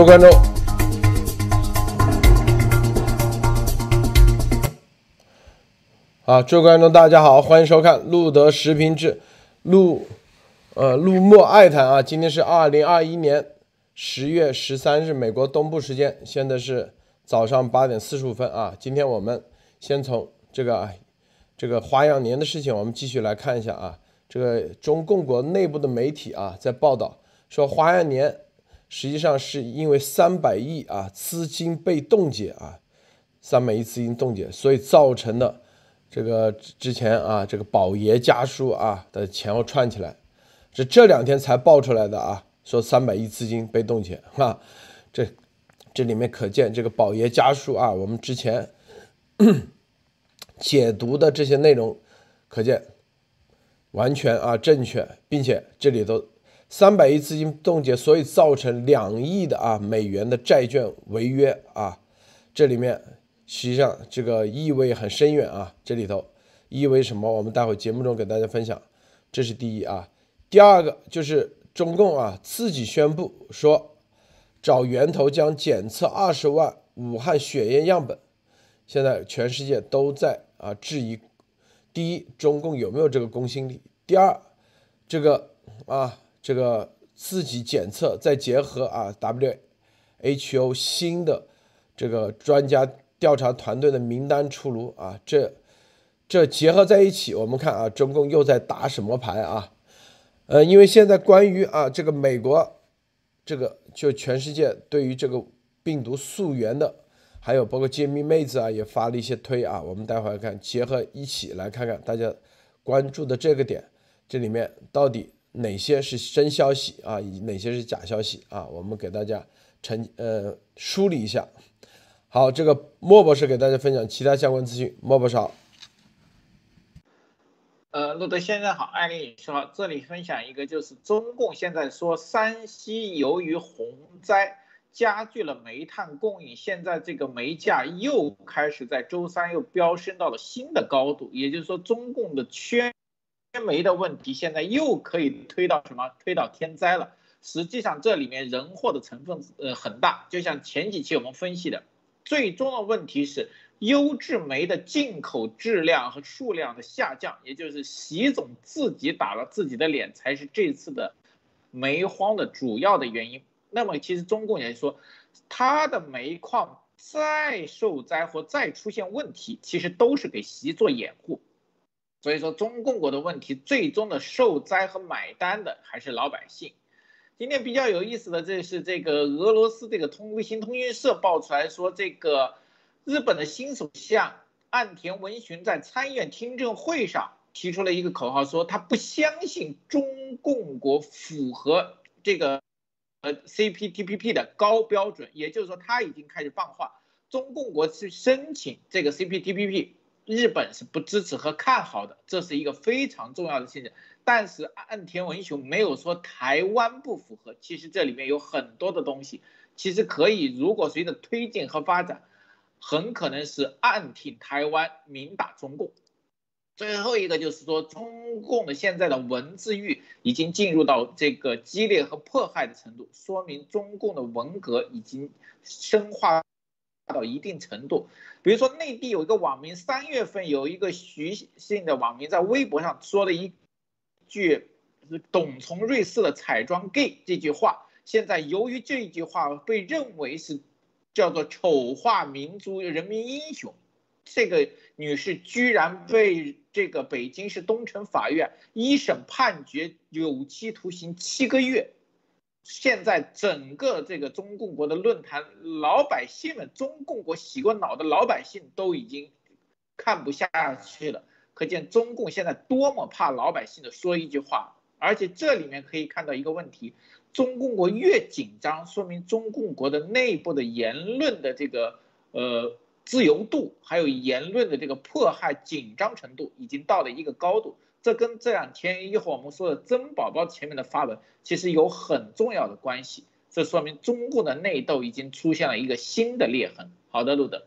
各位观众，啊，各位观众，大家好，欢迎收看路德时评志，路，呃，路莫爱谈啊。今天是二零二一年十月十三日，美国东部时间，现在是早上八点四十五分啊。今天我们先从这个这个花样年的事情，我们继续来看一下啊。这个中共国内部的媒体啊，在报道说花样年。实际上是因为三百亿啊资金被冻结啊，三百亿资金冻结，所以造成的这个之前啊这个宝爷家书啊的前后串起来，是这两天才爆出来的啊，说三百亿资金被冻结啊，这这里面可见这个宝爷家书啊，我们之前 解读的这些内容，可见完全啊正确，并且这里头。三百亿资金冻结，所以造成两亿的啊美元的债券违约啊，这里面实际上这个意味很深远啊，这里头意味什么？我们待会节目中给大家分享。这是第一啊，第二个就是中共啊自己宣布说找源头将检测二十万武汉血液样本，现在全世界都在啊质疑，第一中共有没有这个公信力？第二这个啊。这个自己检测，再结合啊，WHO 新的这个专家调查团队的名单出炉啊，这这结合在一起，我们看啊，中共又在打什么牌啊？呃，因为现在关于啊这个美国这个就全世界对于这个病毒溯源的，还有包括揭秘妹子啊也发了一些推啊，我们待会儿看结合一起来看看大家关注的这个点，这里面到底。哪些是真消息啊？以及哪些是假消息啊？我们给大家澄呃梳理一下。好，这个莫博士给大家分享其他相关资讯。莫博士好。呃，陆德先生好，艾丽女士好。这里分享一个，就是中共现在说山西由于洪灾加剧了煤炭供应，现在这个煤价又开始在周三又飙升到了新的高度，也就是说中共的缺。缺煤的问题现在又可以推到什么？推到天灾了。实际上这里面人祸的成分呃很大。就像前几期我们分析的，最终的问题是优质煤的进口质量和数量的下降，也就是习总自己打了自己的脸，才是这次的煤荒的主要的原因。那么其实中共也说，他的煤矿再受灾或再出现问题，其实都是给习做掩护。所以说，中共国的问题最终的受灾和买单的还是老百姓。今天比较有意思的，这是这个俄罗斯这个通卫星通讯社爆出来说，这个日本的新首相岸田文雄在参议院听证会上提出了一个口号，说他不相信中共国符合这个呃 CPTPP 的高标准，也就是说他已经开始放话，中共国去申请这个 CPTPP。日本是不支持和看好的，这是一个非常重要的信息。但是岸田文雄没有说台湾不符合，其实这里面有很多的东西，其实可以，如果随着推进和发展，很可能是暗挺台湾，明打中共。最后一个就是说，中共的现在的文字狱已经进入到这个激烈和迫害的程度，说明中共的文革已经深化。到一定程度，比如说内地有一个网民，三月份有一个徐姓的网民在微博上说了一句“董从瑞士的彩妆 gay” 这句话，现在由于这句话被认为是叫做丑化民族人民英雄，这个女士居然被这个北京市东城法院一审判决有期徒刑七个月。现在整个这个中共国的论坛，老百姓们，中共国洗过脑的老百姓都已经看不下去了。可见中共现在多么怕老百姓的说一句话。而且这里面可以看到一个问题：中共国越紧张，说明中共国的内部的言论的这个呃自由度，还有言论的这个迫害紧张程度，已经到了一个高度。这跟这两天一会我们说的曾宝宝前面的发文，其实有很重要的关系。这说明中共的内斗已经出现了一个新的裂痕。好的，路德。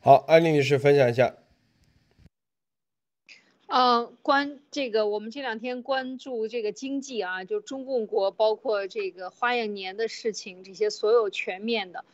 好，艾琳女士分享一下。呃，关这个，我们这两天关注这个经济啊，就中共国包括这个花样年的事情，这些所有全面的。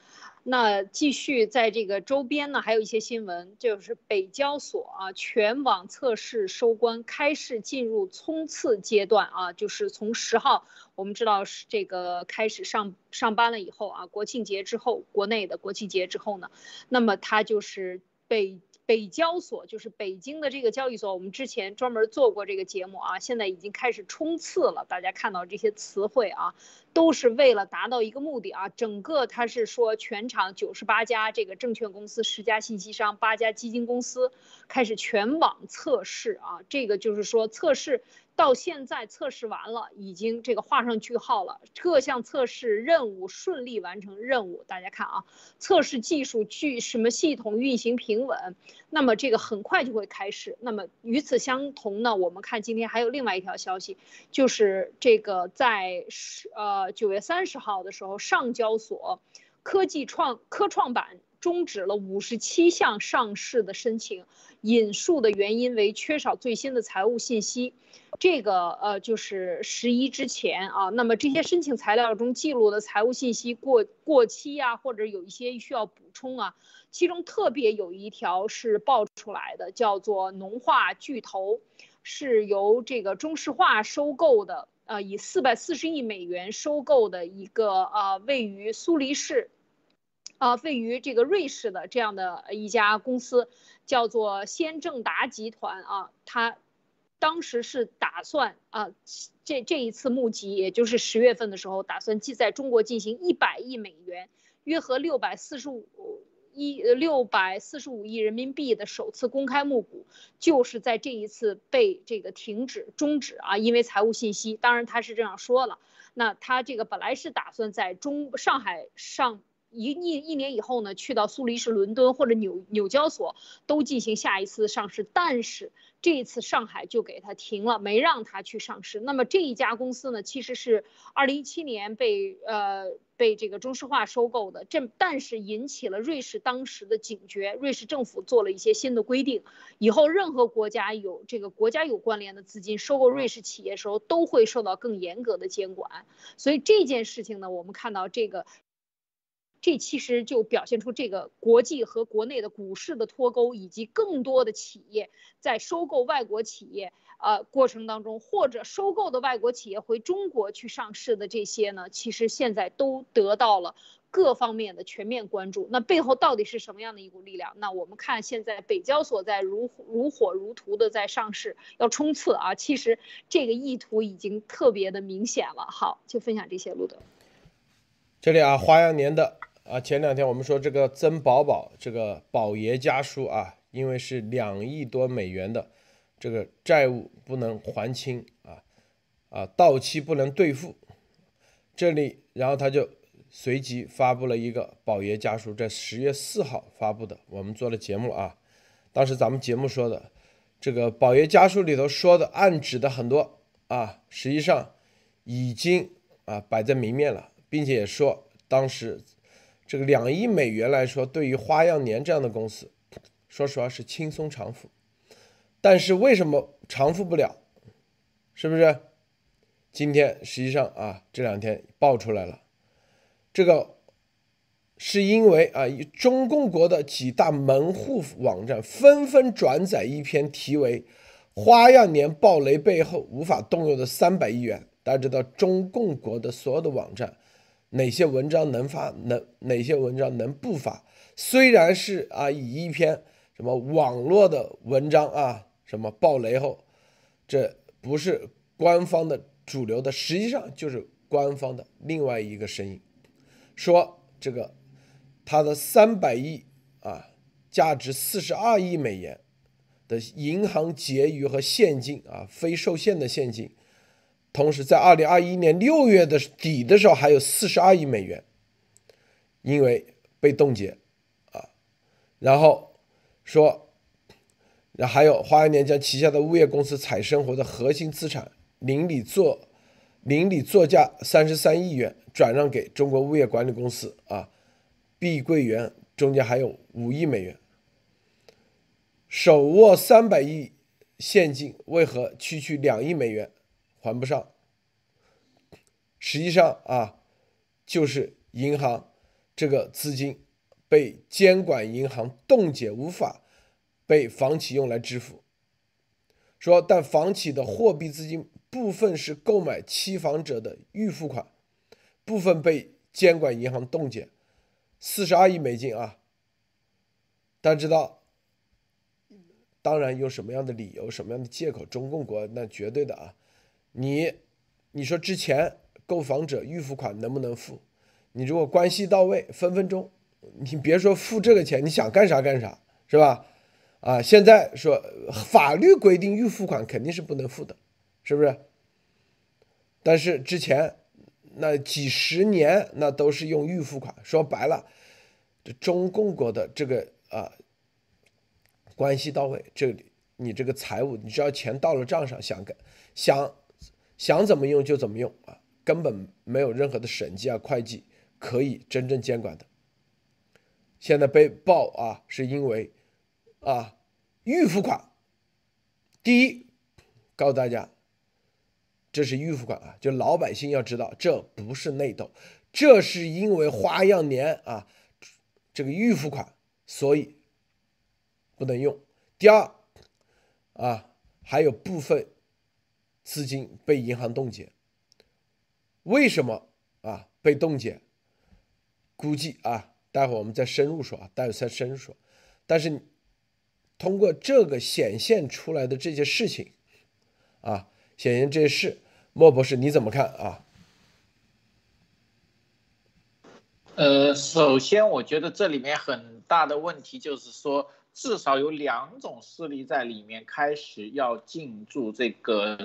那继续在这个周边呢，还有一些新闻，就是北交所啊，全网测试收官，开市进入冲刺阶段啊，就是从十号，我们知道是这个开始上上班了以后啊，国庆节之后，国内的国庆节之后呢，那么它就是被。北交所就是北京的这个交易所，我们之前专门做过这个节目啊，现在已经开始冲刺了。大家看到这些词汇啊，都是为了达到一个目的啊。整个它是说全场九十八家这个证券公司、十家信息商、八家基金公司开始全网测试啊，这个就是说测试。到现在测试完了，已经这个画上句号了。各项测试任务顺利完成任务，大家看啊，测试技术具什么系统运行平稳，那么这个很快就会开始。那么与此相同呢，我们看今天还有另外一条消息，就是这个在十呃九月三十号的时候，上交所科技创科创板。终止了五十七项上市的申请，引述的原因为缺少最新的财务信息。这个呃就是十一之前啊，那么这些申请材料中记录的财务信息过过期呀，或者有一些需要补充啊。其中特别有一条是爆出来的，叫做农化巨头是由这个中石化收购的，呃，以四百四十亿美元收购的一个呃位于苏黎世。啊，位于这个瑞士的这样的一家公司，叫做先正达集团啊，它当时是打算啊，这这一次募集，也就是十月份的时候，打算即在中国进行一百亿美元，约合六百四十五亿呃六百四十五亿人民币的首次公开募股，就是在这一次被这个停止终止啊，因为财务信息，当然他是这样说了，那他这个本来是打算在中上海上。一一一年以后呢，去到苏黎世、伦敦或者纽纽交所都进行下一次上市，但是这一次上海就给他停了，没让他去上市。那么这一家公司呢，其实是二零一七年被呃被这个中石化收购的，这但是引起了瑞士当时的警觉，瑞士政府做了一些新的规定，以后任何国家有这个国家有关联的资金收购瑞士企业时候，都会受到更严格的监管。所以这件事情呢，我们看到这个。这其实就表现出这个国际和国内的股市的脱钩，以及更多的企业在收购外国企业呃过程当中，或者收购的外国企业回中国去上市的这些呢，其实现在都得到了各方面的全面关注。那背后到底是什么样的一股力量？那我们看现在北交所在如如火如荼的在上市，要冲刺啊！其实这个意图已经特别的明显了。好，就分享这些，路德。这里啊，花样年的。啊，前两天我们说这个曾宝宝这个宝爷家书啊，因为是两亿多美元的这个债务不能还清啊，啊到期不能兑付，这里然后他就随即发布了一个宝爷家书，在十月四号发布的，我们做了节目啊，当时咱们节目说的这个宝爷家书里头说的暗指的很多啊，实际上已经啊摆在明面了，并且也说当时。这个两亿美元来说，对于花样年这样的公司，说实话是轻松偿付。但是为什么偿付不了？是不是？今天实际上啊，这两天爆出来了，这个是因为啊，中共国的几大门户网站纷纷转载一篇题为《花样年暴雷背后无法动用的三百亿元》。大家知道，中共国的所有的网站。哪些文章能发，能哪些文章能不发？虽然是啊，以一篇什么网络的文章啊，什么爆雷后，这不是官方的主流的，实际上就是官方的另外一个声音，说这个他的三百亿啊，价值四十二亿美元的银行结余和现金啊，非受限的现金。同时，在二零二一年六月的底的时候，还有四十二亿美元，因为被冻结，啊，然后说，然后还有花样年将旗下的物业公司彩生活的核心资产邻里作邻里作价三十三亿元转让给中国物业管理公司啊，碧桂园中间还有五亿美元，手握三百亿现金为何区区两亿美元还不上？实际上啊，就是银行这个资金被监管银行冻结，无法被房企用来支付。说，但房企的货币资金部分是购买期房者的预付款，部分被监管银行冻结，四十二亿美金啊！大家知道，当然有什么样的理由、什么样的借口，中共国那绝对的啊！你，你说之前购房者预付款能不能付？你如果关系到位，分分钟，你别说付这个钱，你想干啥干啥，是吧？啊，现在说法律规定预付款肯定是不能付的，是不是？但是之前那几十年那都是用预付款，说白了，这中共国的这个啊关系到位，这里你这个财务，你只要钱到了账上，想干想想怎么用就怎么用啊，根本没有任何的审计啊会计可以真正监管的。现在被爆啊，是因为。啊，预付款，第一，告诉大家，这是预付款啊，就老百姓要知道，这不是内斗，这是因为花样年啊，这个预付款，所以不能用。第二，啊，还有部分资金被银行冻结，为什么啊被冻结？估计啊，待会儿我们再深入说啊，待会儿再深入说，但是。通过这个显现出来的这些事情，啊，显现这些事，莫博士你怎么看啊？呃，首先我觉得这里面很大的问题就是说，至少有两种势力在里面开始要进驻这个，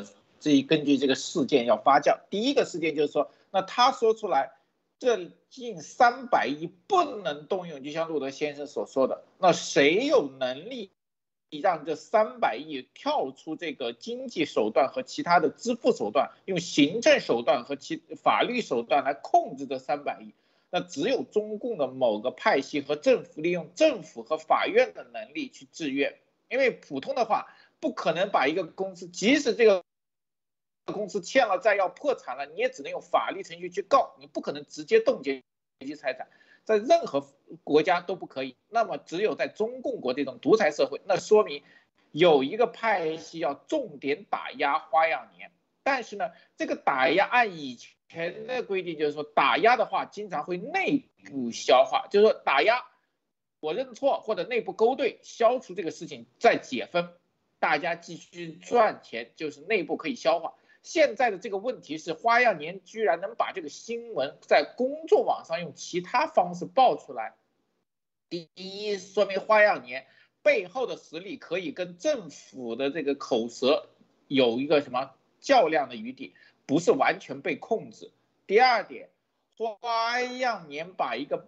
这一根据这个事件要发酵。第一个事件就是说，那他说出来。这近三百亿不能动用，就像路德先生所说的，那谁有能力？让这三百亿跳出这个经济手段和其他的支付手段，用行政手段和其法律手段来控制这三百亿，那只有中共的某个派系和政府利用政府和法院的能力去制约，因为普通的话不可能把一个公司，即使这个公司欠了债要破产了，你也只能用法律程序去告，你不可能直接冻结其财产。在任何国家都不可以，那么只有在中共国这种独裁社会，那说明有一个派系要重点打压花样年。但是呢，这个打压按以前的规定，就是说打压的话，经常会内部消化，就是说打压，我认错或者内部勾兑，消除这个事情再解封，大家继续赚钱，就是内部可以消化。现在的这个问题是，花样年居然能把这个新闻在公众网上用其他方式爆出来。第一，说明花样年背后的实力可以跟政府的这个口舌有一个什么较量的余地，不是完全被控制。第二点，花样年把一个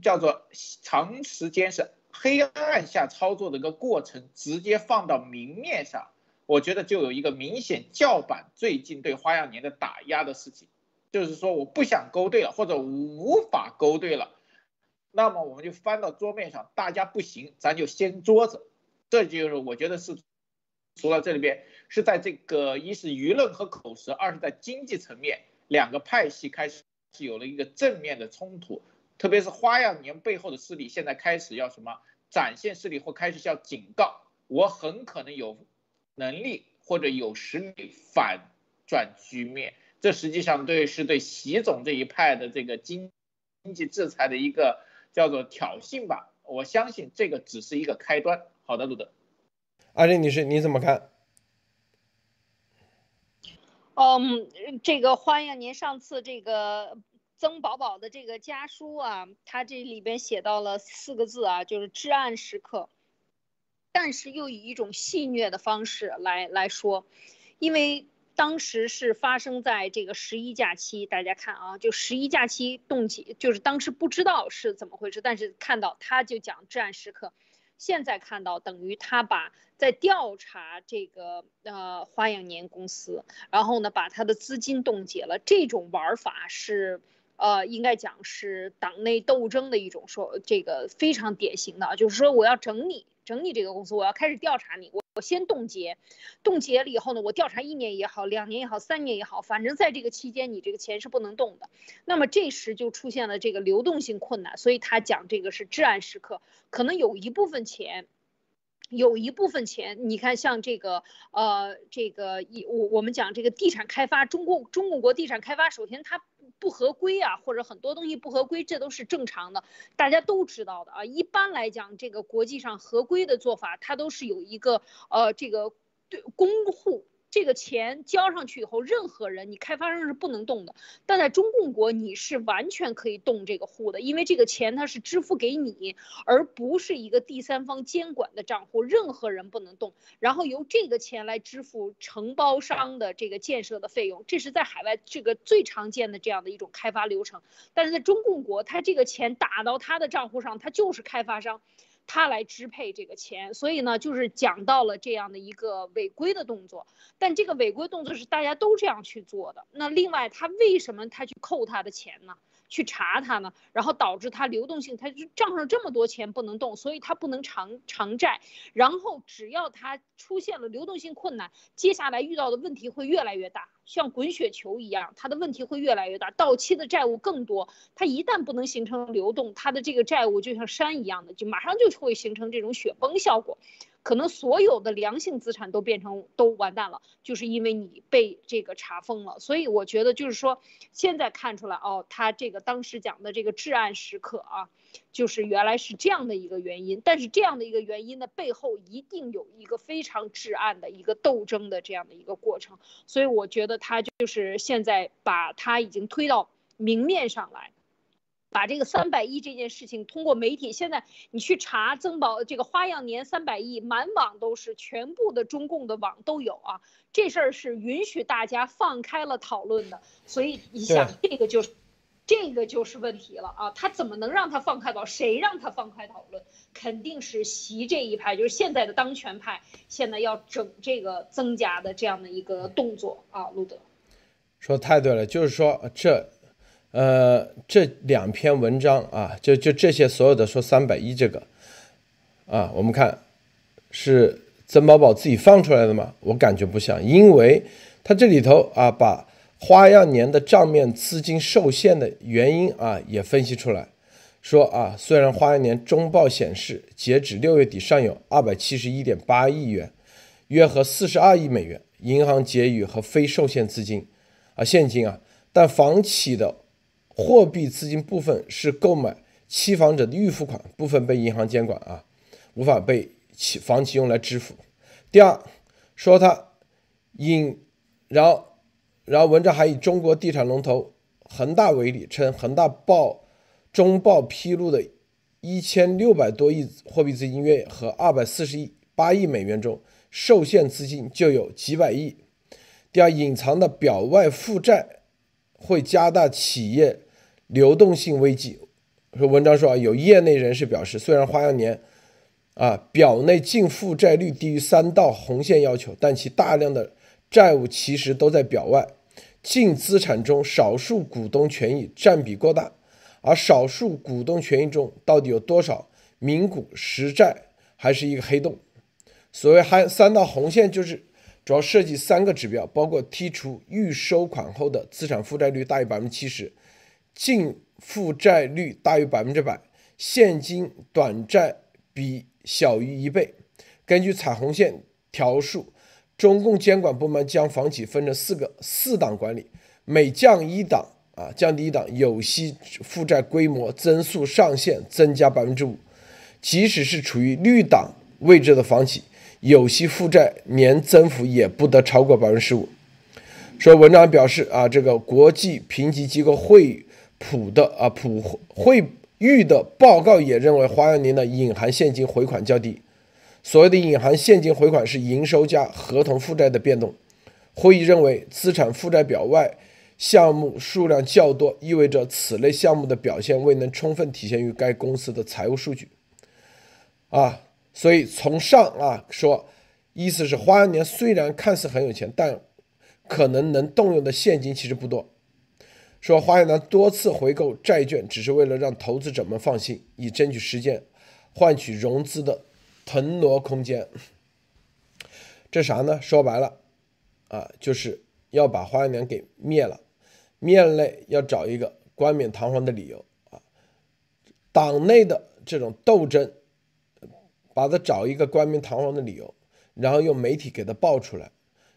叫做长时间是黑暗下操作的一个过程直接放到明面上。我觉得就有一个明显叫板最近对花样年的打压的事情，就是说我不想勾兑了，或者无法勾兑了，那么我们就翻到桌面上，大家不行，咱就掀桌子。这就是我觉得是除了这里边是在这个一是舆论和口舌，二是在经济层面，两个派系开始是有了一个正面的冲突，特别是花样年背后的势力现在开始要什么展现势力或开始要警告，我很可能有。能力或者有实力反转局面，这实际上对是对习总这一派的这个经经济制裁的一个叫做挑衅吧。我相信这个只是一个开端。好的，路德，阿丽女士你怎么看？嗯，这个欢迎您上次这个曾宝宝的这个家书啊，他这里边写到了四个字啊，就是至暗时刻。但是又以一种戏谑的方式来来说，因为当时是发生在这个十一假期，大家看啊，就十一假期冻结，就是当时不知道是怎么回事，但是看到他就讲至暗时刻，现在看到等于他把在调查这个呃花样年公司，然后呢把他的资金冻结了，这种玩法是呃应该讲是党内斗争的一种说这个非常典型的，就是说我要整你。整你这个公司，我要开始调查你，我我先冻结，冻结了以后呢，我调查一年也好，两年也好，三年也好，反正在这个期间你这个钱是不能动的。那么这时就出现了这个流动性困难，所以他讲这个是至暗时刻，可能有一部分钱。有一部分钱，你看像这个，呃，这个一我我们讲这个地产开发，中共中共国地产开发，首先它不合规啊，或者很多东西不合规，这都是正常的，大家都知道的啊。一般来讲，这个国际上合规的做法，它都是有一个呃这个对公户。这个钱交上去以后，任何人你开发商是不能动的，但在中共国你是完全可以动这个户的，因为这个钱它是支付给你，而不是一个第三方监管的账户，任何人不能动。然后由这个钱来支付承包商的这个建设的费用，这是在海外这个最常见的这样的一种开发流程。但是在中共国，他这个钱打到他的账户上，他就是开发商。他来支配这个钱，所以呢，就是讲到了这样的一个违规的动作，但这个违规动作是大家都这样去做的。那另外，他为什么他去扣他的钱呢？去查他呢？然后导致他流动性，他就账上这么多钱不能动，所以他不能偿偿债。然后只要他出现了流动性困难，接下来遇到的问题会越来越大。像滚雪球一样，它的问题会越来越大，到期的债务更多。它一旦不能形成流动，它的这个债务就像山一样的，就马上就会形成这种雪崩效果，可能所有的良性资产都变成都完蛋了，就是因为你被这个查封了。所以我觉得就是说，现在看出来哦，他这个当时讲的这个至暗时刻啊。就是原来是这样的一个原因，但是这样的一个原因的背后一定有一个非常至暗的一个斗争的这样的一个过程，所以我觉得他就是现在把他已经推到明面上来，把这个三百亿这件事情通过媒体，现在你去查增宝这个花样年三百亿，满网都是，全部的中共的网都有啊，这事儿是允许大家放开了讨论的，所以你想这个就是。这个就是问题了啊！他怎么能让他放开讨？谁让他放开讨论？肯定是习这一派，就是现在的当权派，现在要整这个增加的这样的一个动作啊！路德说太对了，就是说这，呃，这两篇文章啊，就就这些所有的说三百一这个，啊，我们看是曾宝宝自己放出来的吗？我感觉不像，因为他这里头啊把。花样年的账面资金受限的原因啊，也分析出来，说啊，虽然花样年中报显示，截止六月底尚有二百七十一点八亿元，约合四十二亿美元银行结余和非受限资金啊现金啊，但房企的货币资金部分是购买期房者的预付款，部分被银行监管啊，无法被企房企用来支付。第二，说它引，然后。然后文章还以中国地产龙头恒大为例，称恒大报中报披露的一千六百多亿货币资金约和二百四十亿八亿美元中，受限资金就有几百亿。第二，隐藏的表外负债会加大企业流动性危机。说文章说啊，有业内人士表示，虽然花样年啊表内净负债率低于三道红线要求，但其大量的债务其实都在表外。净资产中少数股东权益占比过大，而少数股东权益中到底有多少名股实债，还是一个黑洞。所谓“还三道红线”，就是主要涉及三个指标，包括剔除预收款后的资产负债率大于百分之七十，净负债率大于百分之百，现金短债比小于一倍。根据彩虹线条数。中共监管部门将房企分成四个四档管理，每降一档啊，降低一档，有息负债规模增速上限增加百分之五。即使是处于绿档位置的房企，有息负债年增幅也不得超过百分之十五。说文章表示啊，这个国际评级机构会普的啊普惠誉的报告也认为，花样年的隐含现金回款较低。所谓的隐含现金回款是营收加合同负债的变动。会议认为，资产负债表外项目数量较多，意味着此类项目的表现未能充分体现于该公司的财务数据。啊，所以从上啊说，意思是花样年虽然看似很有钱，但可能能动用的现金其实不多。说花样年多次回购债券，只是为了让投资者们放心，以争取时间换取融资的。腾挪空间，这啥呢？说白了，啊，就是要把花样年给灭了，灭了嘞，要找一个冠冕堂皇的理由啊，党内的这种斗争，把它找一个冠冕堂皇的理由，然后用媒体给它爆出来，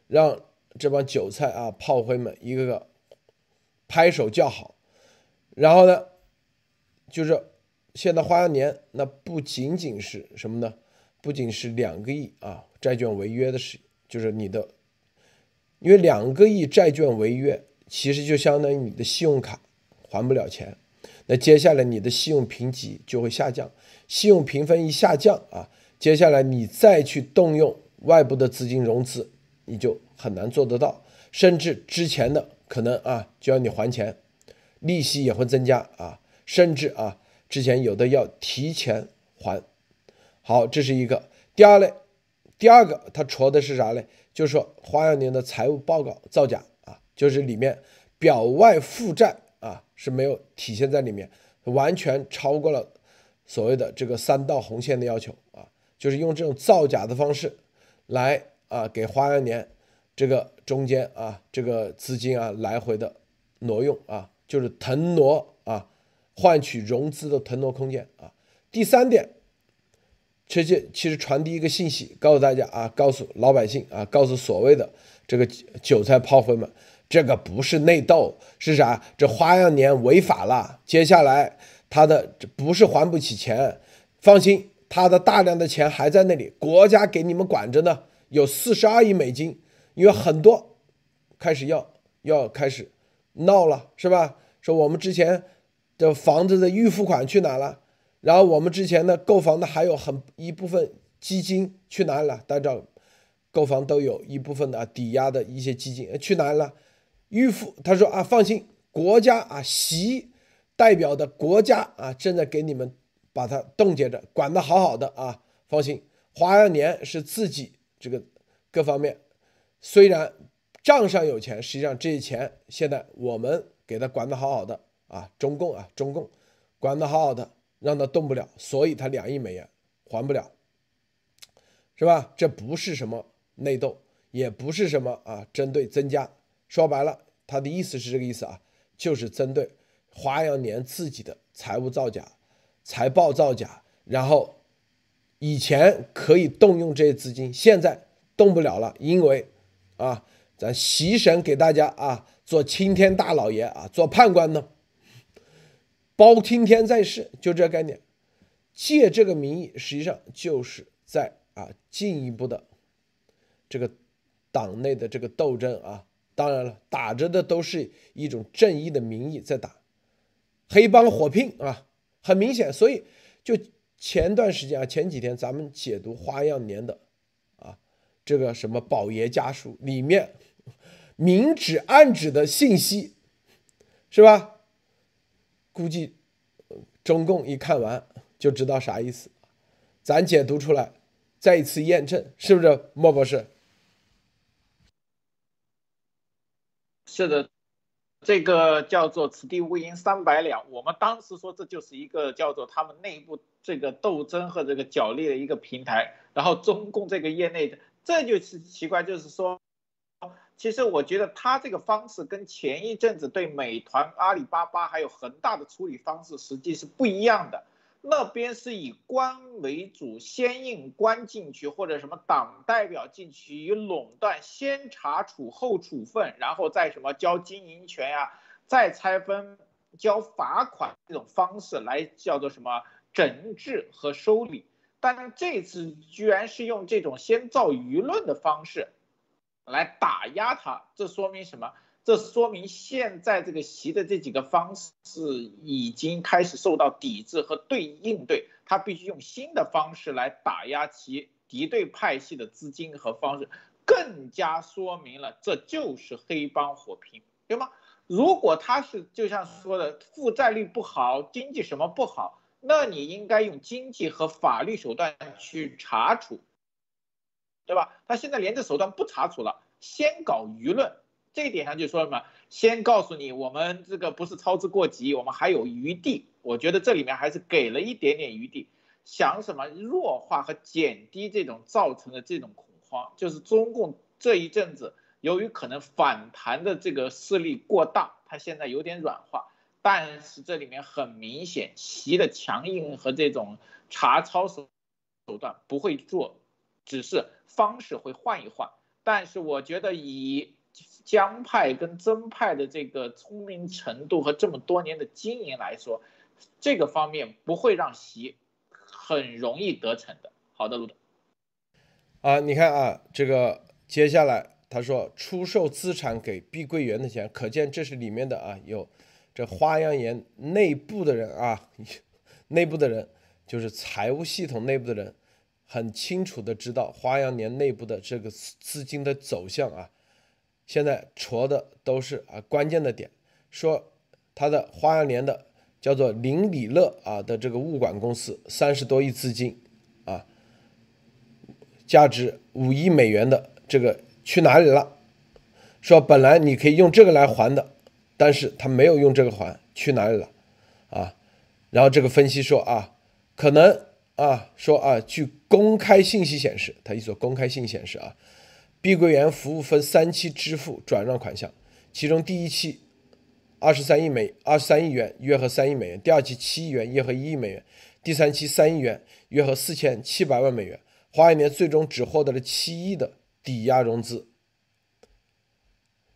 让这帮韭菜啊、炮灰们一个个拍手叫好，然后呢，就是现在花样年那不仅仅是什么呢？不仅是两个亿啊债券违约的事，就是你的，因为两个亿债券违约，其实就相当于你的信用卡还不了钱，那接下来你的信用评级就会下降，信用评分一下降啊，接下来你再去动用外部的资金融资，你就很难做得到，甚至之前的可能啊就要你还钱，利息也会增加啊，甚至啊之前有的要提前还。好，这是一个。第二类，第二个他戳的是啥嘞？就是说花样年的财务报告造假啊，就是里面表外负债啊是没有体现在里面，完全超过了所谓的这个三道红线的要求啊，就是用这种造假的方式来啊给花样年这个中间啊这个资金啊来回的挪用啊，就是腾挪啊，换取融资的腾挪空间啊。第三点。其实其实传递一个信息，告诉大家啊，告诉老百姓啊，告诉所谓的这个韭菜炮灰们，这个不是内斗，是啥？这花样年违法了，接下来他的这不是还不起钱，放心，他的大量的钱还在那里，国家给你们管着呢，有四十二亿美金，因为很多开始要要开始闹了，是吧？说我们之前的房子的预付款去哪了？然后我们之前的购房的还有很一部分基金去哪里了？大家知道，购房都有一部分的抵押的一些基金去哪里了？预付他说啊，放心，国家啊，习代表的国家啊，正在给你们把它冻结着，管得好好的啊，放心。花样年是自己这个各方面虽然账上有钱，实际上这些钱现在我们给他管得好好的啊，中共啊，中共管得好好的。让他动不了，所以他两亿美元还不了，是吧？这不是什么内斗，也不是什么啊，针对增加。说白了，他的意思是这个意思啊，就是针对花样年自己的财务造假、财报造假，然后以前可以动用这些资金，现在动不了了，因为啊，咱习神给大家啊做青天大老爷啊，做判官呢。包青天在世，就这概念，借这个名义，实际上就是在啊进一步的这个党内的这个斗争啊。当然了，打着的都是一种正义的名义在打，黑帮火拼啊，很明显。所以就前段时间啊，前几天咱们解读花样年的这个什么宝爷家属里面明指暗指的信息，是吧？估计中共一看完就知道啥意思，咱解读出来，再一次验证，是不是莫博士？是的，这个叫做“此地无银三百两”。我们当时说这就是一个叫做他们内部这个斗争和这个角力的一个平台，然后中共这个业内的，这就是奇怪，就是说。其实我觉得他这个方式跟前一阵子对美团、阿里巴巴还有恒大的处理方式实际是不一样的。那边是以官为主，先印官进去，或者什么党代表进去，以垄断，先查处后处分，然后再什么交经营权呀，再拆分交罚款这种方式来叫做什么整治和收理。但这次居然是用这种先造舆论的方式。来打压他，这说明什么？这说明现在这个习的这几个方式已经开始受到抵制和对应对，他必须用新的方式来打压其敌对派系的资金和方式，更加说明了这就是黑帮火拼，对吗？如果他是就像说的负债率不好，经济什么不好，那你应该用经济和法律手段去查处。对吧？他现在连这手段不查处了，先搞舆论，这一点上就说什么？先告诉你，我们这个不是操之过急，我们还有余地。我觉得这里面还是给了一点点余地，想什么弱化和减低这种造成的这种恐慌，就是中共这一阵子由于可能反弹的这个势力过大，它现在有点软化，但是这里面很明显，习的强硬和这种查抄手手段不会做，只是方式会换一换。但是我觉得以江派跟曾派的这个聪明程度和这么多年的经营来说，这个方面不会让习很容易得逞的。好的，路德。啊，你看啊，这个接下来他说出售资产给碧桂园的钱，可见这是里面的啊有这花样年内部的人啊，内部的人就是财务系统内部的人，很清楚的知道花样年内部的这个资资金的走向啊。现在戳的都是啊关键的点，说他的花样年的叫做林里乐啊的这个物管公司三十多亿资金啊，价值五亿美元的这个去哪里了？说本来你可以用这个来还的，但是他没有用这个还，去哪里了？啊，然后这个分析说啊，可能啊说啊，据公开信息显示，他一说公开信息显示啊。碧桂园服务分三期支付转让款项，其中第一期二十三亿美二十三亿元，约合三亿美元；第二期七亿元，约合一亿美元；第三期三亿元，约合四千七百万美元。花样年最终只获得了七亿的抵押融资。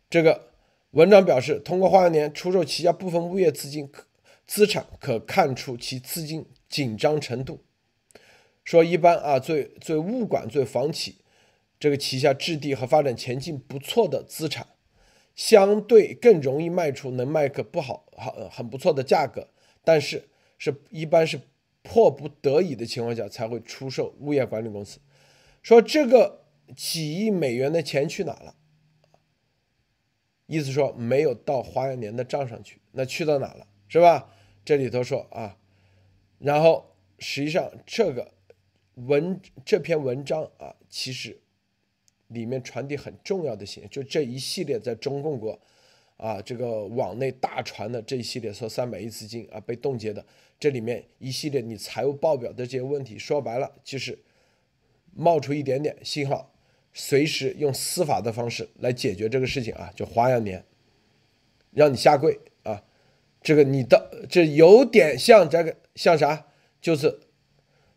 这个文章表示，通过花样年出售旗下部分物业资金资产，可看出其资金紧张程度。说一般啊，最最物管最房企。这个旗下质地和发展前景不错的资产，相对更容易卖出，能卖个不好很很不错的价格。但是是一般是迫不得已的情况下才会出售物业管理公司。说这个几亿美元的钱去哪了？意思说没有到花样年的账上去，那去到哪了？是吧？这里头说啊，然后实际上这个文这篇文章啊，其实。里面传递很重要的信息，就这一系列在中共国，啊，这个网内大传的这一系列说三百亿资金啊被冻结的，这里面一系列你财务报表的这些问题，说白了就是冒出一点点信号，随时用司法的方式来解决这个事情啊，就花样年，让你下跪啊，这个你的这有点像这个像啥，就是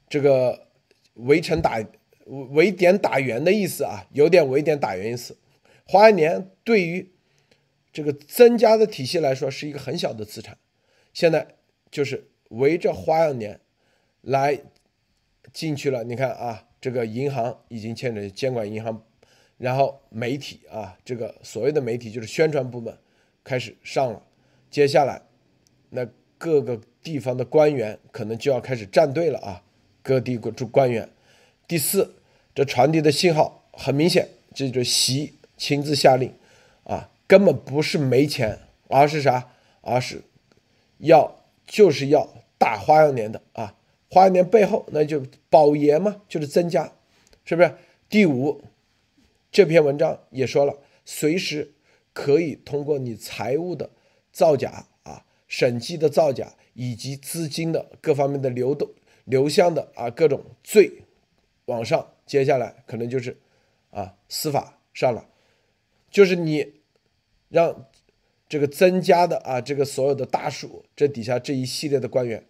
这个围城打。围点打援的意思啊，有点围点打援意思。花样年对于这个增加的体系来说是一个很小的资产，现在就是围着花样年来进去了。你看啊，这个银行已经牵着监管银行，然后媒体啊，这个所谓的媒体就是宣传部门开始上了，接下来那各个地方的官员可能就要开始站队了啊，各地各官员。第四。这传递的信号很明显，这就是习亲自下令，啊，根本不是没钱，而是啥？而是要就是要打花样年的啊！花样年背后那就保研嘛，就是增加，是不是？第五，这篇文章也说了，随时可以通过你财务的造假啊、审计的造假以及资金的各方面的流动流向的啊各种罪往上。接下来可能就是，啊，司法上了，就是你让这个增加的啊，这个所有的大数，这底下这一系列的官员，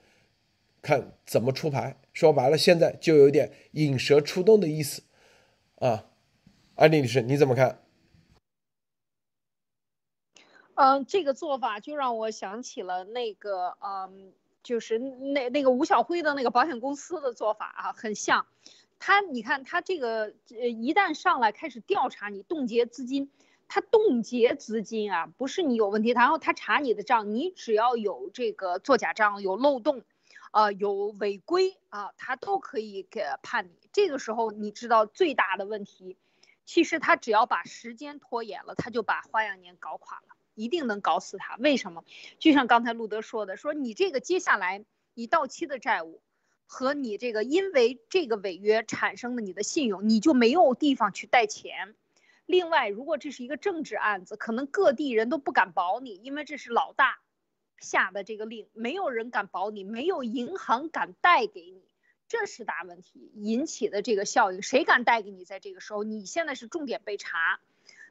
看怎么出牌。说白了，现在就有点引蛇出洞的意思，啊，安丽女士你怎么看？嗯，这个做法就让我想起了那个，嗯，就是那那个吴晓辉的那个保险公司的做法啊，很像。他，你看他这个，呃，一旦上来开始调查你冻结资金，他冻结资金啊，不是你有问题，然后他查你的账，你只要有这个做假账、有漏洞，呃，有违规啊，他都可以给判你。这个时候你知道最大的问题，其实他只要把时间拖延了，他就把花样年搞垮了，一定能搞死他。为什么？就像刚才路德说的，说你这个接下来你到期的债务。和你这个，因为这个违约产生的你的信用，你就没有地方去贷钱。另外，如果这是一个政治案子，可能各地人都不敢保你，因为这是老大下的这个令，没有人敢保你，没有银行敢贷给你。这是大问题引起的这个效应，谁敢贷给你？在这个时候，你现在是重点被查，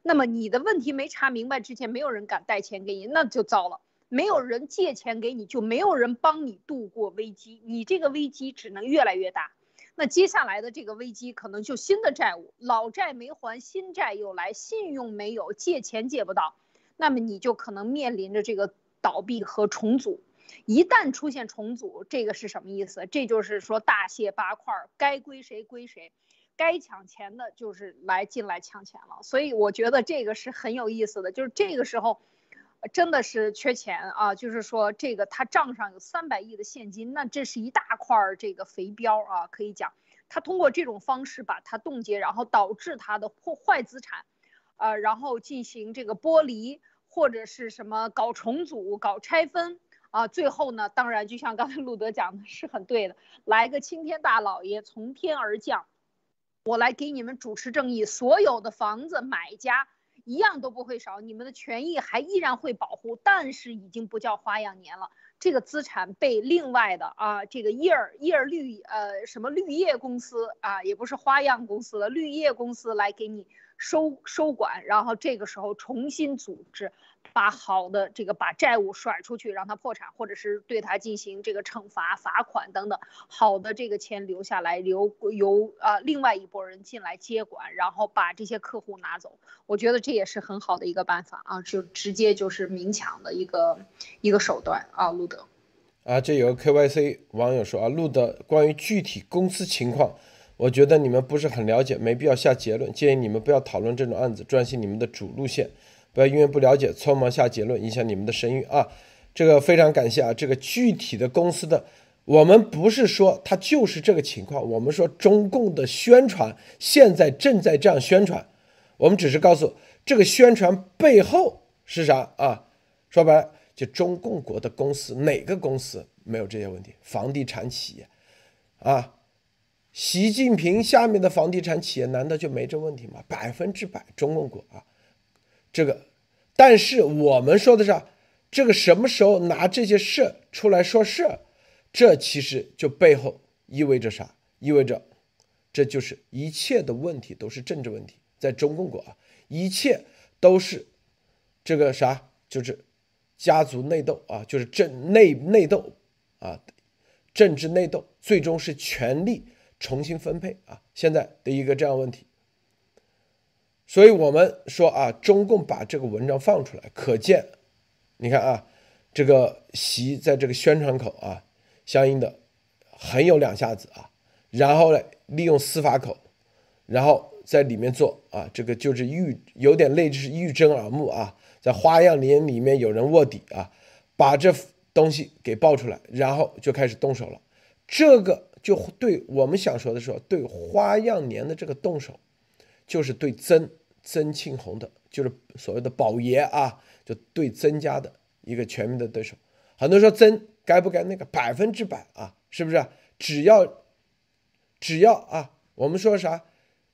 那么你的问题没查明白之前，没有人敢贷钱给你，那就糟了。没有人借钱给你，就没有人帮你度过危机，你这个危机只能越来越大。那接下来的这个危机可能就新的债务，老债没还，新债又来，信用没有，借钱借不到，那么你就可能面临着这个倒闭和重组。一旦出现重组，这个是什么意思？这就是说大卸八块，该归谁归谁，该抢钱的就是来进来抢钱了。所以我觉得这个是很有意思的，就是这个时候真的是缺钱啊，就是说这个他账上有三百亿的现金，那这是一大块这个肥膘啊，可以讲他通过这种方式把它冻结，然后导致他的破坏资产，呃，然后进行这个剥离或者是什么搞重组、搞拆分。啊，最后呢，当然就像刚才路德讲的是很对的，来个青天大老爷从天而降，我来给你们主持正义，所有的房子买家一样都不会少，你们的权益还依然会保护，但是已经不叫花样年了，这个资产被另外的啊，这个叶儿叶儿绿呃什么绿叶公司啊，也不是花样公司了，绿叶公司来给你。收收管，然后这个时候重新组织，把好的这个把债务甩出去，让他破产，或者是对他进行这个惩罚、罚款等等，好的这个钱留下来，留由啊另外一拨人进来接管，然后把这些客户拿走。我觉得这也是很好的一个办法啊，就直接就是明抢的一个一个手段啊，路德。啊，这有个 KYC 网友说啊，路德关于具体公司情况。我觉得你们不是很了解，没必要下结论。建议你们不要讨论这种案子，专心你们的主路线，不要因为不了解匆忙下结论，影响你们的声誉啊！这个非常感谢啊！这个具体的公司的，我们不是说它就是这个情况，我们说中共的宣传现在正在这样宣传，我们只是告诉这个宣传背后是啥啊？说白了，就中共国的公司哪个公司没有这些问题？房地产企业啊？习近平下面的房地产企业难道就没这问题吗？百分之百中共国啊，这个，但是我们说的是，这个什么时候拿这些事出来说事，这其实就背后意味着啥？意味着，这就是一切的问题都是政治问题，在中共国啊，一切都是这个啥，就是家族内斗啊，就是政内内斗啊，政治内斗，最终是权力。重新分配啊，现在的一个这样问题，所以我们说啊，中共把这个文章放出来，可见，你看啊，这个习在这个宣传口啊，相应的很有两下子啊，然后呢，利用司法口，然后在里面做啊，这个就是欲有点类似欲睁耳目啊，在花样年里面有人卧底啊，把这东西给爆出来，然后就开始动手了，这个。就对我们想说的说，对花样年的这个动手，就是对曾曾庆红的，就是所谓的宝爷啊，就对曾家的一个全面的对手。很多说曾该不该那个百分之百啊，是不是？只要只要啊，我们说啥？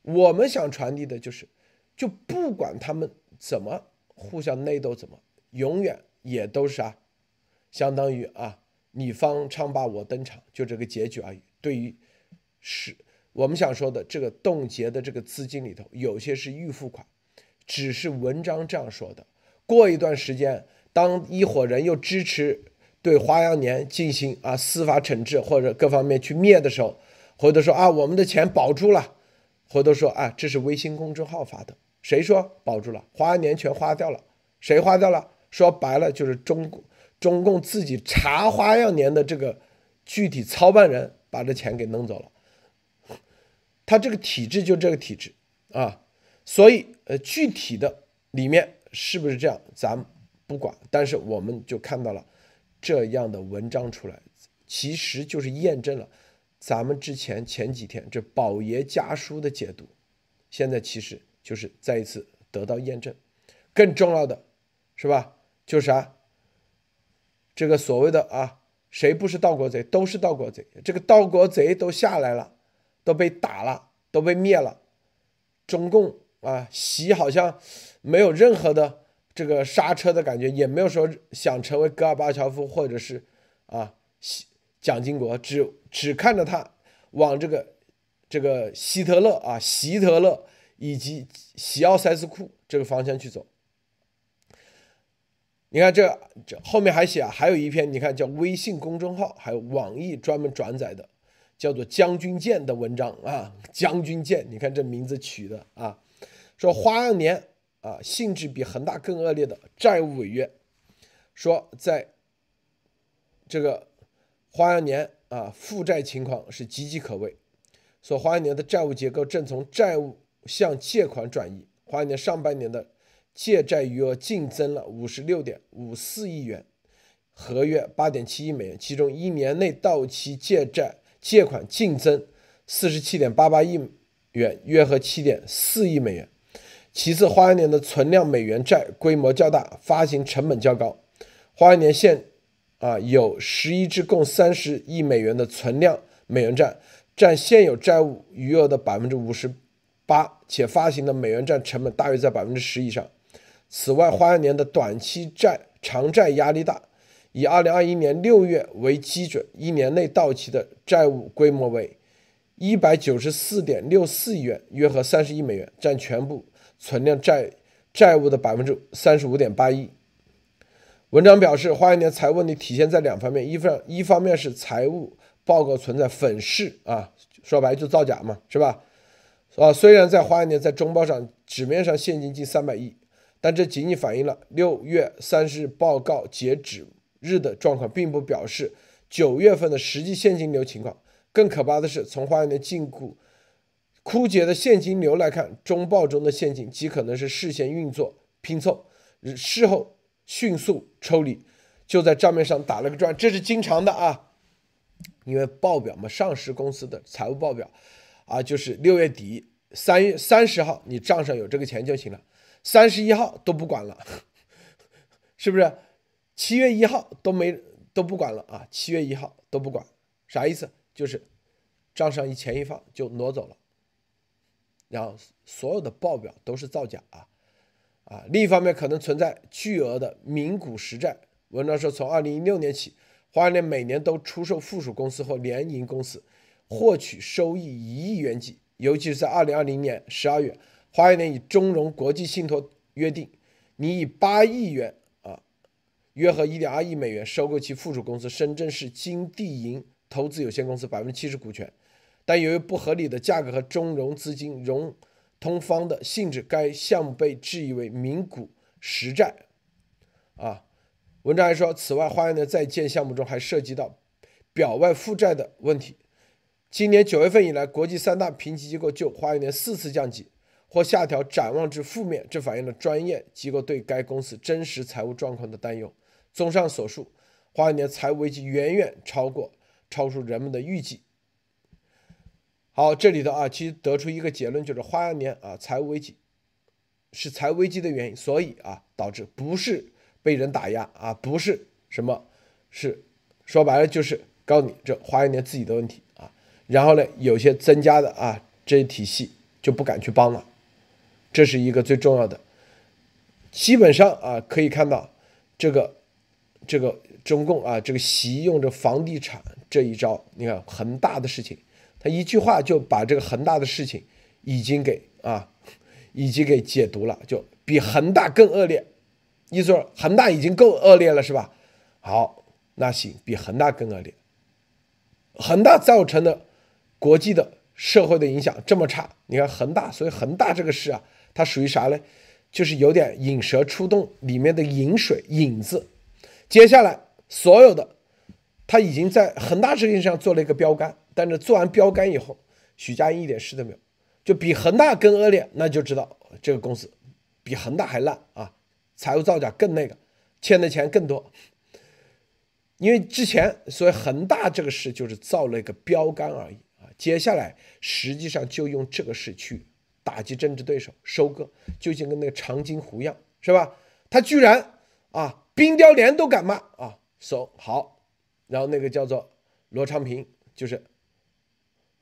我们想传递的就是，就不管他们怎么互相内斗，怎么永远也都是啥，相当于啊，你方唱罢我登场，就这个结局而已。对于是我们想说的这个冻结的这个资金里头，有些是预付款，只是文章这样说的。过一段时间，当一伙人又支持对花样年进行啊司法惩治或者各方面去灭的时候，回头说啊我们的钱保住了，回头说啊这是微信公众号发的，谁说保住了？花样年全花掉了，谁花掉了？说白了就是中中共自己查花样年的这个具体操办人。把这钱给弄走了，他这个体制就这个体制啊，所以呃具体的里面是不是这样，咱不管，但是我们就看到了这样的文章出来，其实就是验证了咱们之前前几天这宝爷家书的解读，现在其实就是再一次得到验证。更重要的是吧，就是啥，这个所谓的啊。谁不是盗国贼？都是盗国贼。这个盗国贼都下来了，都被打了，都被灭了。中共啊，习好像没有任何的这个刹车的感觉，也没有说想成为戈尔巴乔夫或者是啊蒋经国，只只看着他。往这个这个希特勒啊、希特勒以及西奥塞斯库这个方向去走。你看这这后面还写啊，还有一篇，你看叫微信公众号，还有网易专门转载的，叫做《将军舰》的文章啊，《将军舰》，你看这名字取的啊，说花样年啊，性质比恒大更恶劣的债务违约，说在这个花样年啊，负债情况是岌岌可危，说花样年的债务结构正从债务向借款转移，花样年上半年的。借债余额净增了五十六点五四亿元，合约八点七亿美元，其中一年内到期借债借款净增四十七点八八亿元，约合七点四亿美元。其次，花样年的存量美元债规模较大，发行成本较高。花样年现啊有十一支共三十亿美元的存量美元债，占现有债务余额的百分之五十八，且发行的美元债成本大约在百分之十以上。此外，花样年的短期债偿债压力大，以二零二一年六月为基准，一年内到期的债务规模为一百九十四点六四亿元，约合三十亿美元，占全部存量债债务的百分之三十五点八一。文章表示，花样年财务问题体现在两方面，一方一方面是财务报告存在粉饰啊，说白就造假嘛，是吧？啊，虽然在花样年在中报上纸面上现金近三百亿。但这仅仅反映了六月三十日报告截止日的状况，并不表示九月份的实际现金流情况。更可怕的是，从花园的禁锢枯竭的现金流来看，中报中的现金极可能是事先运作拼凑，事后迅速抽离，就在账面上打了个转。这是经常的啊，因为报表嘛，上市公司的财务报表啊，就是六月底三月三十号，你账上有这个钱就行了。三十一号都不管了，是不是？七月一号都没都不管了啊！七月一号都不管，啥意思？就是账上一钱一放就挪走了，然后所有的报表都是造假啊啊！另一方面，可能存在巨额的名股实债。文章说，从二零一六年起，花样年每年都出售附属公司或联营公司，获取收益一亿元计，尤其是在二零二零年十二月。花样年与中融国际信托约定，拟以八亿元啊，约合一点二亿美元收购其附属公司深圳市金地银投资有限公司百分之七十股权，但由于不合理的价格和中融资金融通方的性质，该项目被质疑为名股实债。啊，文章还说，此外，花样年在建项目中还涉及到表外负债的问题。今年九月份以来，国际三大评级机构就花样年四次降级。或下调展望至负面，这反映了专业机构对该公司真实财务状况的担忧。综上所述，花样年财务危机远远超过超出人们的预计。好，这里头啊，其实得出一个结论，就是花样年啊财务危机是财务危机的原因，所以啊导致不是被人打压啊，不是什么，是说白了就是告诉你这花样年自己的问题啊。然后呢，有些增加的啊这些体系就不敢去帮了。这是一个最重要的，基本上啊可以看到，这个这个中共啊这个习用着房地产这一招，你看恒大的事情，他一句话就把这个恒大的事情已经给啊已经给解读了，就比恒大更恶劣，意思说恒大已经够恶劣了是吧？好，那行，比恒大更恶劣，恒大造成的国际的社会的影响这么差，你看恒大，所以恒大这个事啊。它属于啥呢？就是有点引蛇出洞里面的引水引子。接下来所有的，他已经在恒大事情上做了一个标杆，但是做完标杆以后，许家印一点事都没有，就比恒大更恶劣，那就知道这个公司比恒大还烂啊，财务造假更那个，欠的钱更多。因为之前所以恒大这个事就是造了一个标杆而已啊，接下来实际上就用这个事去。打击政治对手，收割，就像跟那个长津湖一样，是吧？他居然啊，冰雕连都敢骂啊，收好，然后那个叫做罗昌平，就是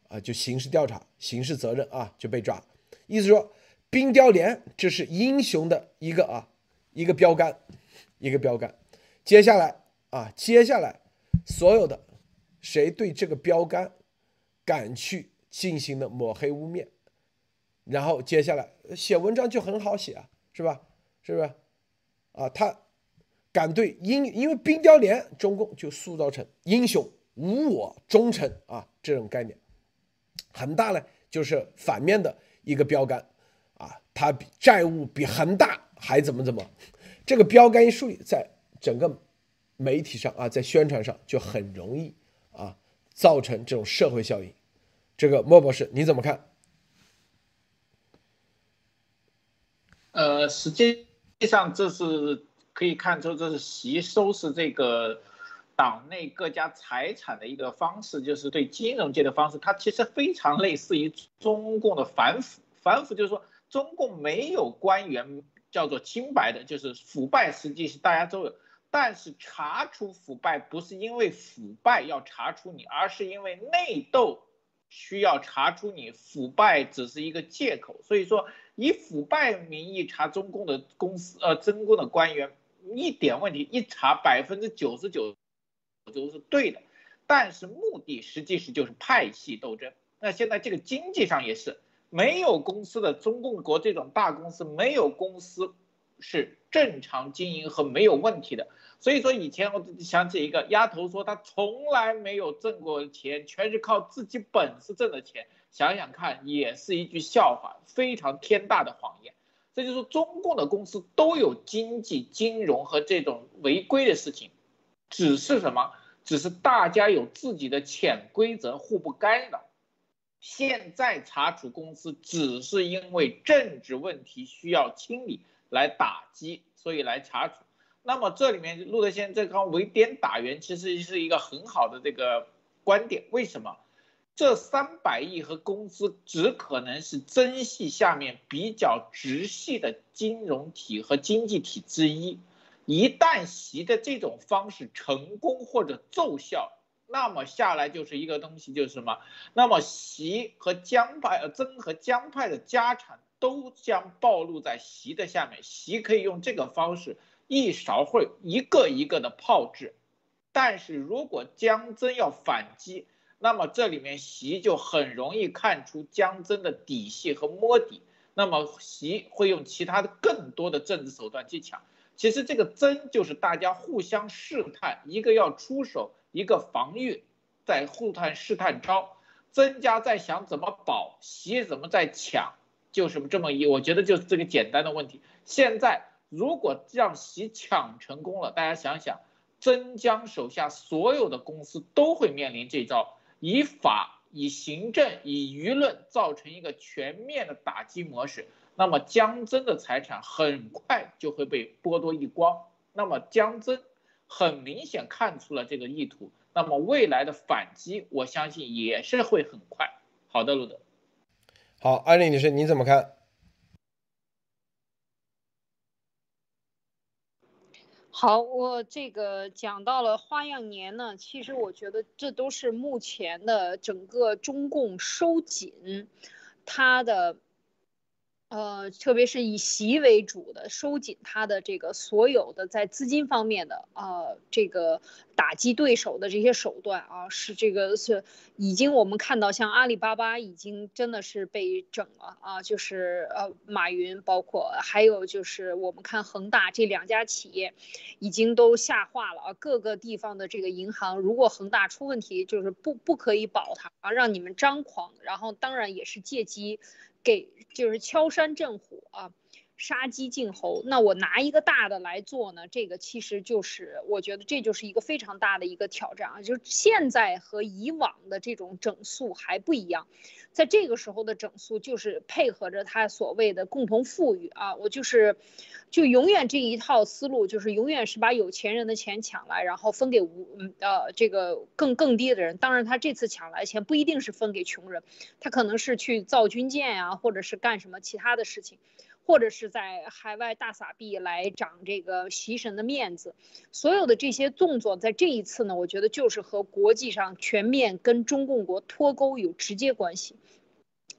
啊，就刑事调查、刑事责任啊，就被抓。意思说，冰雕连这是英雄的一个啊，一个标杆，一个标杆。接下来啊，接下来所有的谁对这个标杆敢去进行的抹黑污蔑，然后接下来写文章就很好写啊，是吧？是不是？啊，他敢对英，因为冰雕连中共就塑造成英雄无我忠诚啊这种概念，恒大呢就是反面的一个标杆啊，他债务比恒大还怎么怎么，这个标杆一树立，在整个媒体上啊，在宣传上就很容易啊。造成这种社会效应，这个莫博士你怎么看？呃，实际上这是可以看出，这是吸收是这个党内各家财产的一个方式，就是对金融界的方式。它其实非常类似于中共的反腐，反腐就是说中共没有官员叫做清白的，就是腐败实际是大家都有。但是查出腐败不是因为腐败要查出你，而是因为内斗需要查出你，腐败只是一个借口。所以说，以腐败名义查中共的公司，呃，中共的官员一点问题，一查百分之九十九都是对的。但是目的实际是就是派系斗争。那现在这个经济上也是没有公司的中共国这种大公司，没有公司是正常经营和没有问题的。所以说，以前我想起一个丫头说，她从来没有挣过钱，全是靠自己本事挣的钱。想想看，也是一句笑话，非常天大的谎言。这就是中共的公司都有经济、金融和这种违规的事情，只是什么？只是大家有自己的潜规则，互不干扰。现在查处公司，只是因为政治问题需要清理来打击，所以来查处。那么这里面路德先这刚围点打援，其实是一个很好的这个观点。为什么？这三百亿和工资只可能是真系下面比较直系的金融体和经济体之一。一旦习的这种方式成功或者奏效，那么下来就是一个东西，就是什么？那么习和江派呃曾和江派的家产都将暴露在习的下面。习可以用这个方式。一勺烩一个一个的炮制，但是如果江增要反击，那么这里面习就很容易看出江增的底细和摸底，那么习会用其他的更多的政治手段去抢。其实这个增就是大家互相试探，一个要出手，一个防御，在互探试探招，增加在想怎么保，习怎么在抢，就是这么一，我觉得就是这个简单的问题。现在。如果让习抢成功了，大家想想，曾江手下所有的公司都会面临这招，以法、以行政、以舆论造成一个全面的打击模式，那么江增的财产很快就会被剥夺一光。那么江增很明显看出了这个意图，那么未来的反击，我相信也是会很快。好的，路德。好，艾丽女士，你怎么看？好，我这个讲到了花样年呢，其实我觉得这都是目前的整个中共收紧它的。呃，特别是以习为主的收紧他的这个所有的在资金方面的呃这个打击对手的这些手段啊，是这个是已经我们看到像阿里巴巴已经真的是被整了啊，就是呃马云，包括还有就是我们看恒大这两家企业已经都下化了啊，各个地方的这个银行，如果恒大出问题，就是不不可以保它啊，让你们张狂，然后当然也是借机。给就是敲山震虎啊，杀鸡儆猴。那我拿一个大的来做呢，这个其实就是我觉得这就是一个非常大的一个挑战啊。就现在和以往的这种整肃还不一样，在这个时候的整肃就是配合着他所谓的共同富裕啊，我就是。就永远这一套思路，就是永远是把有钱人的钱抢来，然后分给无呃这个更更低的人。当然，他这次抢来钱不一定是分给穷人，他可能是去造军舰呀，或者是干什么其他的事情，或者是在海外大撒币来涨这个习神的面子。所有的这些动作，在这一次呢，我觉得就是和国际上全面跟中共国脱钩有直接关系。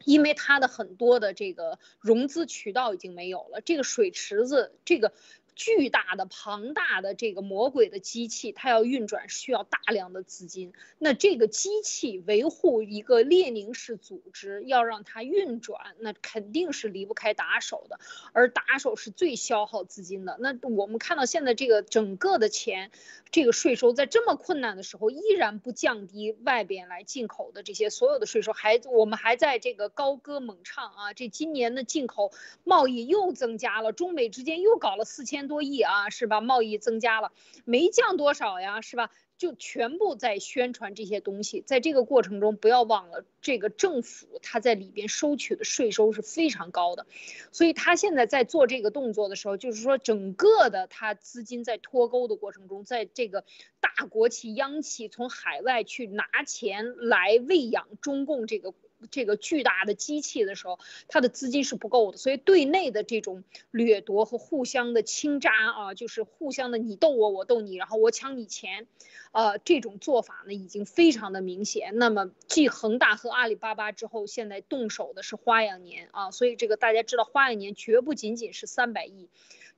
因为它的很多的这个融资渠道已经没有了，这个水池子，这个巨大的、庞大的这个魔鬼的机器，它要运转需要大量的资金。那这个机器维护一个列宁式组织，要让它运转，那肯定是离不开打手的。而打手是最消耗资金的。那我们看到现在这个整个的钱，这个税收在这么困难的时候，依然不降低外边来进口的这些所有的税收，还我们还在这个高歌猛唱啊！这今年的进口贸易又增加了，中美之间又搞了四千。多亿啊，是吧？贸易增加了，没降多少呀，是吧？就全部在宣传这些东西，在这个过程中，不要忘了，这个政府他在里边收取的税收是非常高的，所以他现在在做这个动作的时候，就是说整个的他资金在脱钩的过程中，在这个大国企央企从海外去拿钱来喂养中共这个。这个巨大的机器的时候，它的资金是不够的，所以对内的这种掠夺和互相的倾轧啊，就是互相的你斗我，我斗你，然后我抢你钱，呃，这种做法呢已经非常的明显。那么继恒大和阿里巴巴之后，现在动手的是花样年啊，所以这个大家知道，花样年绝不仅仅是三百亿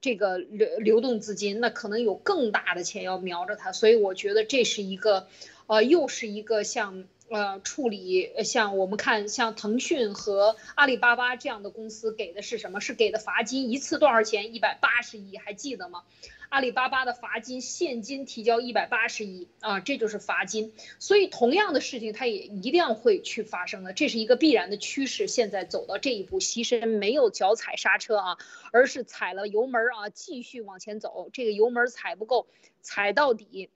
这个流流动资金，那可能有更大的钱要瞄着它，所以我觉得这是一个，呃，又是一个像。呃，处理像我们看，像腾讯和阿里巴巴这样的公司给的是什么？是给的罚金，一次多少钱？一百八十亿，还记得吗？阿里巴巴的罚金，现金提交一百八十亿啊，这就是罚金。所以同样的事情，它也一定会去发生的，这是一个必然的趋势。现在走到这一步，其实没有脚踩刹车啊，而是踩了油门啊，继续往前走。这个油门踩不够，踩到底。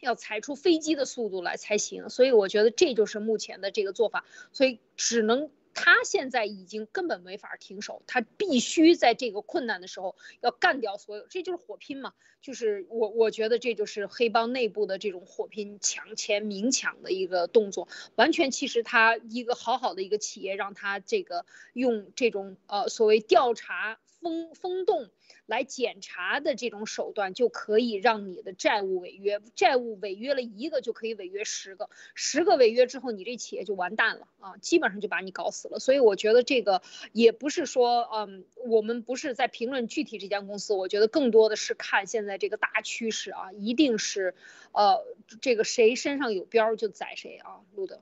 要踩出飞机的速度来才行，所以我觉得这就是目前的这个做法，所以只能他现在已经根本没法停手，他必须在这个困难的时候要干掉所有，这就是火拼嘛，就是我我觉得这就是黑帮内部的这种火拼抢钱明抢的一个动作，完全其实他一个好好的一个企业让他这个用这种呃所谓调查风风洞。来检查的这种手段就可以让你的债务违约，债务违约了一个就可以违约十个，十个违约之后你这企业就完蛋了啊，基本上就把你搞死了。所以我觉得这个也不是说，嗯，我们不是在评论具体这家公司，我觉得更多的是看现在这个大趋势啊，一定是，呃，这个谁身上有标就宰谁啊，路德。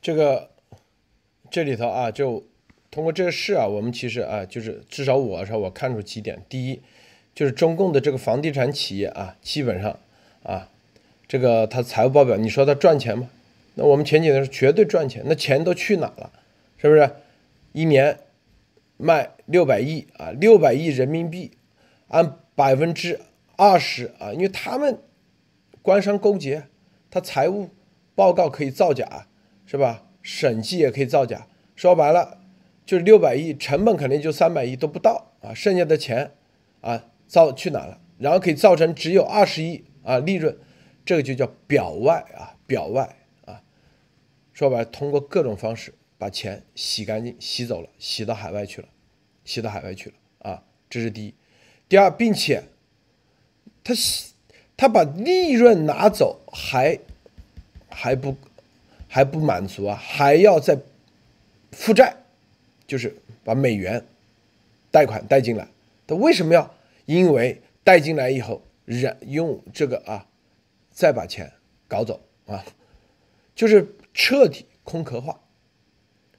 这个这里头啊就。通过这个事啊，我们其实啊，就是至少我说我看出几点。第一，就是中共的这个房地产企业啊，基本上啊，这个它财务报表，你说它赚钱吗？那我们前几年是绝对赚钱，那钱都去哪了？是不是？一年卖六百亿啊，六百亿人民币，按百分之二十啊，因为他们官商勾结，他财务报告可以造假，是吧？审计也可以造假，说白了。就是六百亿，成本肯定就三百亿都不到啊，剩下的钱啊造去哪了？然后可以造成只有二十亿啊利润，这个就叫表外啊表外啊，说白了，通过各种方式把钱洗干净、洗走了，洗到海外去了，洗到海外去了啊，这是第一。第二，并且他洗他把利润拿走还还不还不满足啊，还要再负债。就是把美元贷款带进来，他为什么要？因为带进来以后，然用这个啊，再把钱搞走啊，就是彻底空壳化。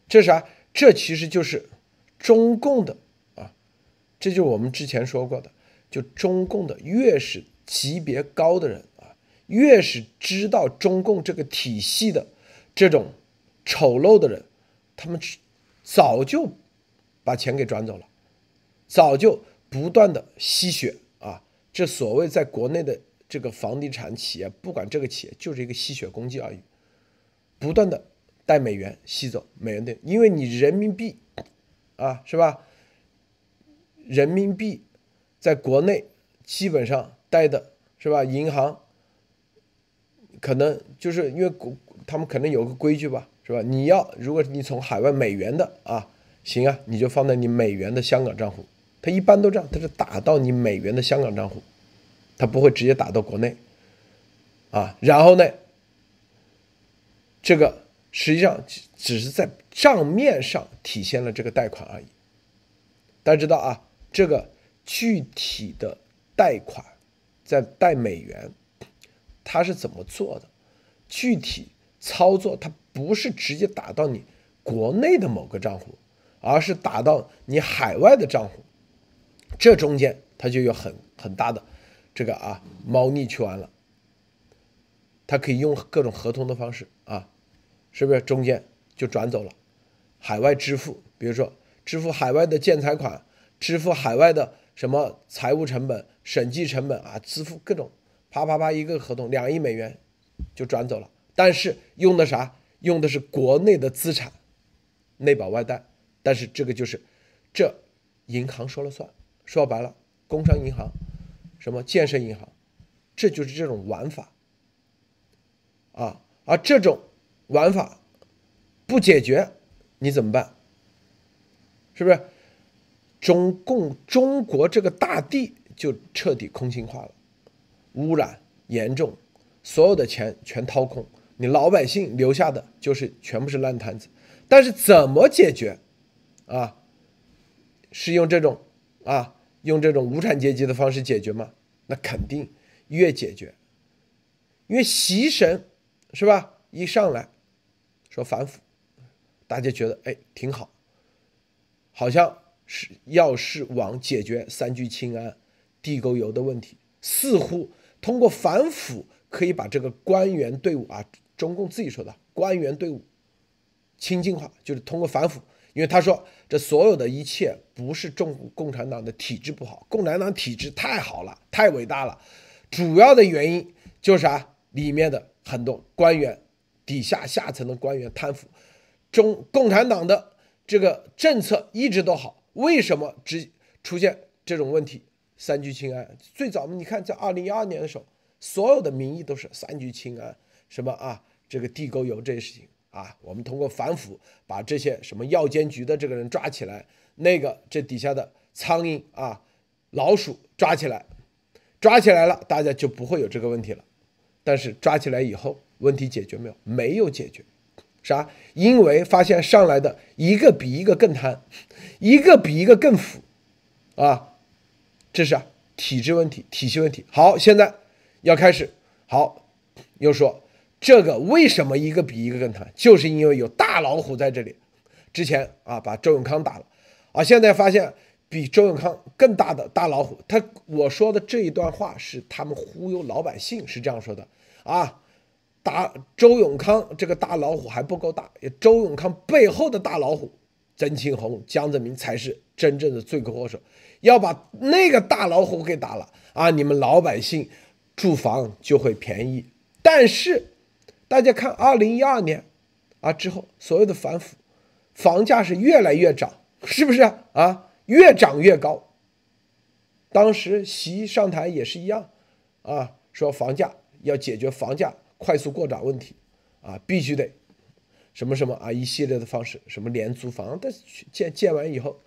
这啥？这其实就是中共的啊，这就是我们之前说过的，就中共的越是级别高的人啊，越是知道中共这个体系的这种丑陋的人，他们。早就把钱给转走了，早就不断的吸血啊！这所谓在国内的这个房地产企业，不管这个企业就是一个吸血工具而已，不断的带美元吸走美元的，因为你人民币啊，是吧？人民币在国内基本上带的是吧？银行可能就是因为国他们可能有个规矩吧。是吧？你要如果你从海外美元的啊，行啊，你就放在你美元的香港账户。它一般都这样，它是打到你美元的香港账户，他不会直接打到国内啊。然后呢，这个实际上只是在账面上体现了这个贷款而已。大家知道啊，这个具体的贷款在贷美元，它是怎么做的？具体操作它不是直接打到你国内的某个账户，而是打到你海外的账户，这中间它就有很很大的这个啊猫腻去完了。它可以用各种合同的方式啊，是不是中间就转走了？海外支付，比如说支付海外的建材款，支付海外的什么财务成本、审计成本啊，支付各种，啪啪啪一个合同两亿美元就转走了。但是用的啥？用的是国内的资产，内保外贷。但是这个就是这银行说了算，说白了，工商银行、什么建设银行，这就是这种玩法。啊，而这种玩法不解决，你怎么办？是不是？中共中国这个大地就彻底空心化了，污染严重，所有的钱全掏空，你老百姓留下的就是全部是烂摊子。但是怎么解决？啊，是用这种啊，用这种无产阶级的方式解决吗？那肯定越解决，因为习神。是吧？一上来说反腐，大家觉得哎挺好，好像是要是往解决三聚氰胺、地沟油的问题，似乎通过反腐可以把这个官员队伍啊，中共自己说的官员队伍清净化，就是通过反腐，因为他说这所有的一切不是中共产党的体制不好，共产党体制太好了，太伟大了，主要的原因就是啥里面的。很多官员底下下层的官员贪腐，中共产党的这个政策一直都好，为什么只出现这种问题？三聚氰胺最早你看在二零一二年的时候，所有的民意都是三聚氰胺，什么啊，这个地沟油这些事情啊，我们通过反腐把这些什么药监局的这个人抓起来，那个这底下的苍蝇啊、老鼠抓起来，抓起来了，大家就不会有这个问题了。但是抓起来以后，问题解决没有？没有解决，啥？因为发现上来的一个比一个更贪，一个比一个更腐，啊，这是体制问题、体系问题。好，现在要开始，好，又说这个为什么一个比一个更贪？就是因为有大老虎在这里。之前啊，把周永康打了，啊，现在发现。比周永康更大的大老虎，他我说的这一段话是他们忽悠老百姓，是这样说的啊。打周永康这个大老虎还不够大，周永康背后的大老虎曾庆红、江泽民才是真正的罪魁祸首，要把那个大老虎给打了啊，你们老百姓住房就会便宜。但是大家看，二零一二年啊之后，所有的反腐，房价是越来越涨，是不是啊？越涨越高。当时习上台也是一样，啊，说房价要解决房价快速过涨问题，啊，必须得什么什么啊，一系列的方式，什么廉租房，但建建完以后，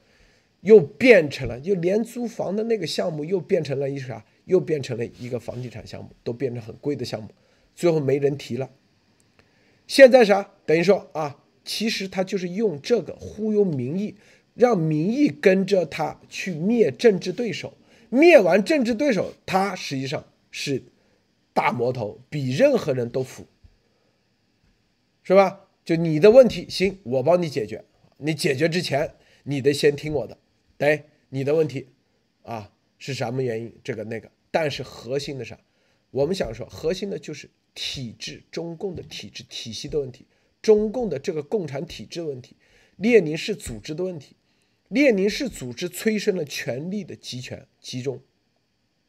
又变成了就廉租房的那个项目又变成了一啥，又变成了一个房地产项目，都变成很贵的项目，最后没人提了。现在啥？等于说啊，其实他就是用这个忽悠民意。让民意跟着他去灭政治对手，灭完政治对手，他实际上是大魔头，比任何人都腐，是吧？就你的问题，行，我帮你解决。你解决之前，你得先听我的。对，你的问题啊是什么原因？这个那个，但是核心的啥？我们想说，核心的就是体制，中共的体制体系的问题，中共的这个共产体制的问题，列宁式组织的问题。列宁式组织催生了权力的集权集中，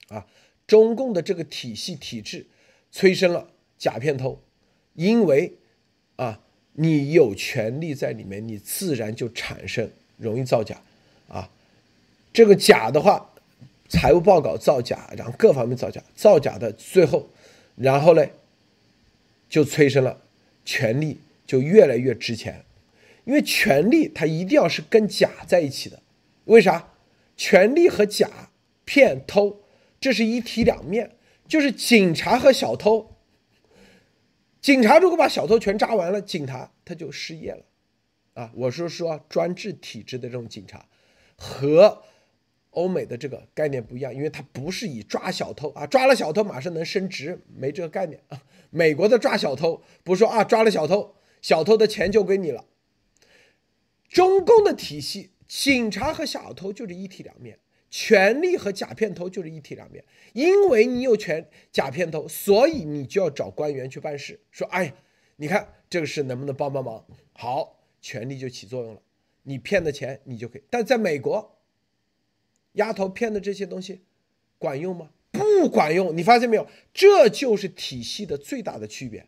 啊，中共的这个体系体制催生了假片偷，因为啊，你有权利在里面，你自然就产生容易造假，啊，这个假的话，财务报告造假，然后各方面造假，造假的最后，然后呢，就催生了权力就越来越值钱。因为权力它一定要是跟假在一起的，为啥？权力和假骗偷，这是一体两面。就是警察和小偷，警察如果把小偷全抓完了，警察他就失业了，啊，我是说专制体制的这种警察，和欧美的这个概念不一样，因为它不是以抓小偷啊，抓了小偷马上能升职，没这个概念啊。美国的抓小偷不是说啊抓了小偷，小偷的钱就归你了。中共的体系，警察和小偷就是一体两面，权力和假骗头就是一体两面。因为你有权假骗头，所以你就要找官员去办事，说哎，你看这个事能不能帮帮忙？好，权力就起作用了。你骗的钱你就可以，但在美国，丫头骗的这些东西管用吗？不管用。你发现没有？这就是体系的最大的区别。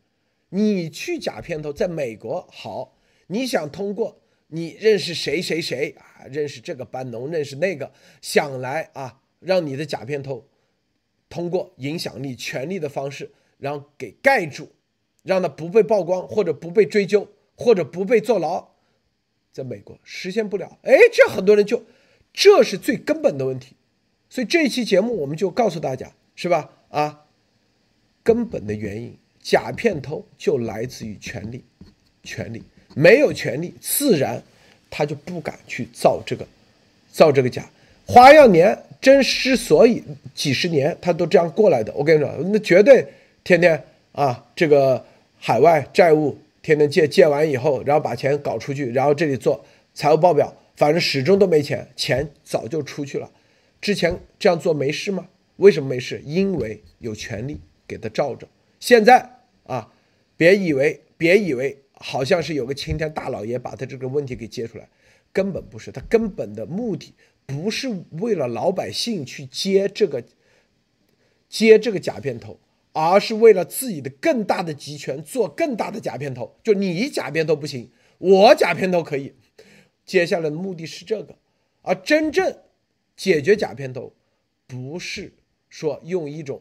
你去假片头，在美国好，你想通过。你认识谁谁谁啊？认识这个班农，认识那个，想来啊，让你的假片头通过影响力、权力的方式，然后给盖住，让他不被曝光，或者不被追究，或者不被坐牢，在美国实现不了。哎，这很多人就，这是最根本的问题。所以这一期节目我们就告诉大家，是吧？啊，根本的原因，假片偷就来自于权力，权力。没有权利，自然他就不敢去造这个，造这个假。花样年真之所以几十年他都这样过来的，我跟你说，那绝对天天啊，这个海外债务天天借，借完以后，然后把钱搞出去，然后这里做财务报表，反正始终都没钱，钱早就出去了。之前这样做没事吗？为什么没事？因为有权利给他罩着。现在啊，别以为，别以为。好像是有个青天大老爷把他这个问题给揭出来，根本不是，他根本的目的不是为了老百姓去接这个接这个假片头，而是为了自己的更大的集权做更大的假片头。就你假片头不行，我假片头可以。接下来的目的是这个，而真正解决假片头，不是说用一种。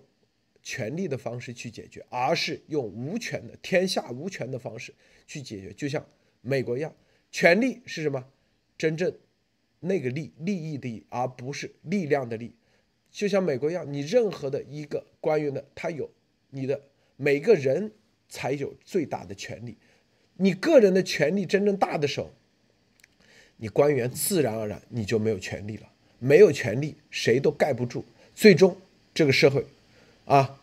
权力的方式去解决，而是用无权的天下无权的方式去解决，就像美国一样，权力是什么？真正那个利利益的利，而不是力量的力。就像美国一样，你任何的一个官员的，他有你的每个人才有最大的权利。你个人的权利真正大的时候，你官员自然而然你就没有权利了。没有权利，谁都盖不住。最终这个社会。啊，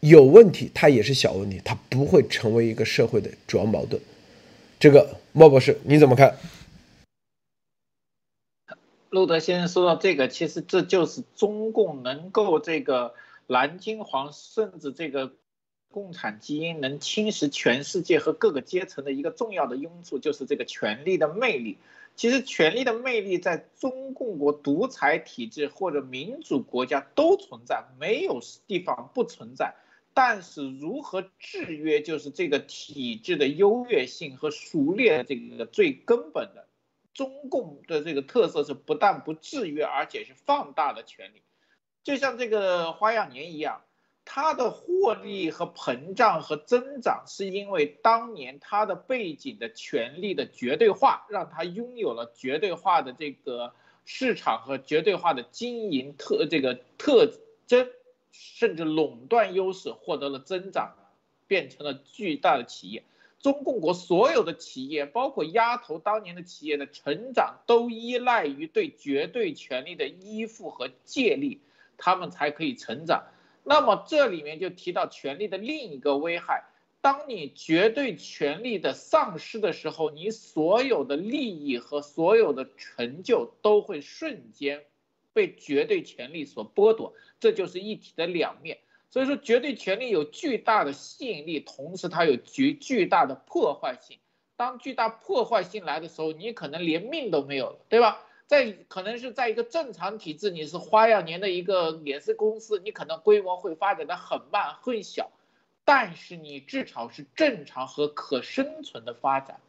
有问题，它也是小问题，它不会成为一个社会的主要矛盾。这个莫博士你怎么看？路德先生说到这个，其实这就是中共能够这个蓝金黄，甚至这个共产基因能侵蚀全世界和各个阶层的一个重要的因素，就是这个权力的魅力。其实权力的魅力在中共国独裁体制或者民主国家都存在，没有地方不存在。但是如何制约，就是这个体制的优越性和熟练这个最根本的。中共的这个特色是不但不制约，而且是放大的权力，就像这个花样年一样。它的获利和膨胀和增长，是因为当年它的背景的权力的绝对化，让它拥有了绝对化的这个市场和绝对化的经营特这个特征，甚至垄断优势，获得了增长，变成了巨大的企业。中共国所有的企业，包括鸭头当年的企业的成长，都依赖于对绝对权力的依附和借力，他们才可以成长。那么这里面就提到权力的另一个危害，当你绝对权力的丧失的时候，你所有的利益和所有的成就都会瞬间被绝对权力所剥夺，这就是一体的两面。所以说，绝对权力有巨大的吸引力，同时它有巨巨大的破坏性。当巨大破坏性来的时候，你可能连命都没有了，对吧？在可能是在一个正常体制，你是花样年的一个脸色公司，你可能规模会发展的很慢很小，但是你至少是正常和可生存的发展。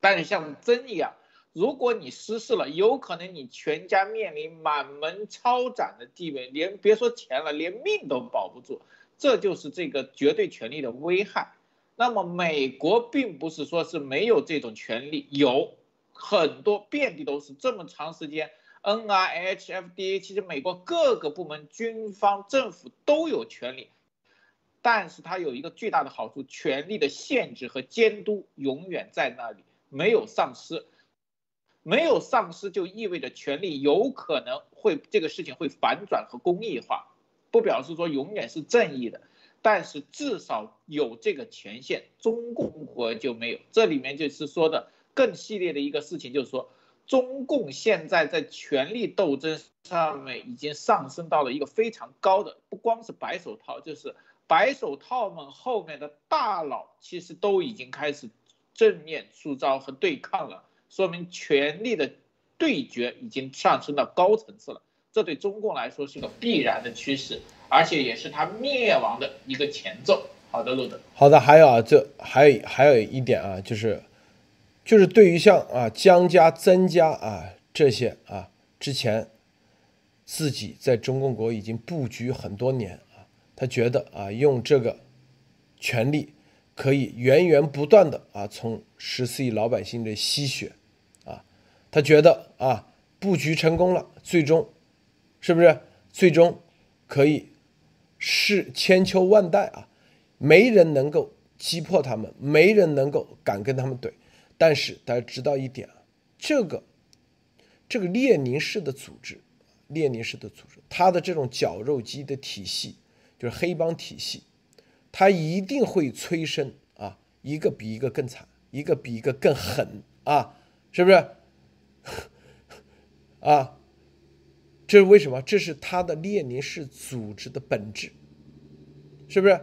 但是像真一样，如果你失势了，有可能你全家面临满门抄斩的地位，连别说钱了，连命都保不住。这就是这个绝对权力的危害。那么美国并不是说是没有这种权利，有。很多遍地都是，这么长时间，NIH、FDA，其实美国各个部门、军方、政府都有权利，但是它有一个巨大的好处，权力的限制和监督永远在那里，没有丧失。没有丧失就意味着权力有可能会这个事情会反转和公益化，不表示说永远是正义的，但是至少有这个权限，中共国就没有。这里面就是说的更系列的一个事情，就是说中共现在在权力斗争上面已经上升到了一个非常高的，不光是白手套，就是白手套们后面的大佬其实都已经开始正面出招和对抗了。说明权力的对决已经上升到高层次了，这对中共来说是个必然的趋势，而且也是它灭亡的一个前奏。好的，路德。好的，还有啊，这还有还有一点啊，就是就是对于像啊江家、曾家啊这些啊之前自己在中共国已经布局很多年啊，他觉得啊用这个权力可以源源不断的啊从十四亿老百姓的吸血啊。他觉得啊，布局成功了，最终，是不是最终可以是千秋万代啊？没人能够击破他们，没人能够敢跟他们怼。但是大家知道一点啊，这个这个列宁式的组织，列宁式的组织，它的这种绞肉机的体系，就是黑帮体系，它一定会催生啊，一个比一个更惨，一个比一个更狠啊，是不是？啊，这是为什么？这是他的列宁式组织的本质，是不是？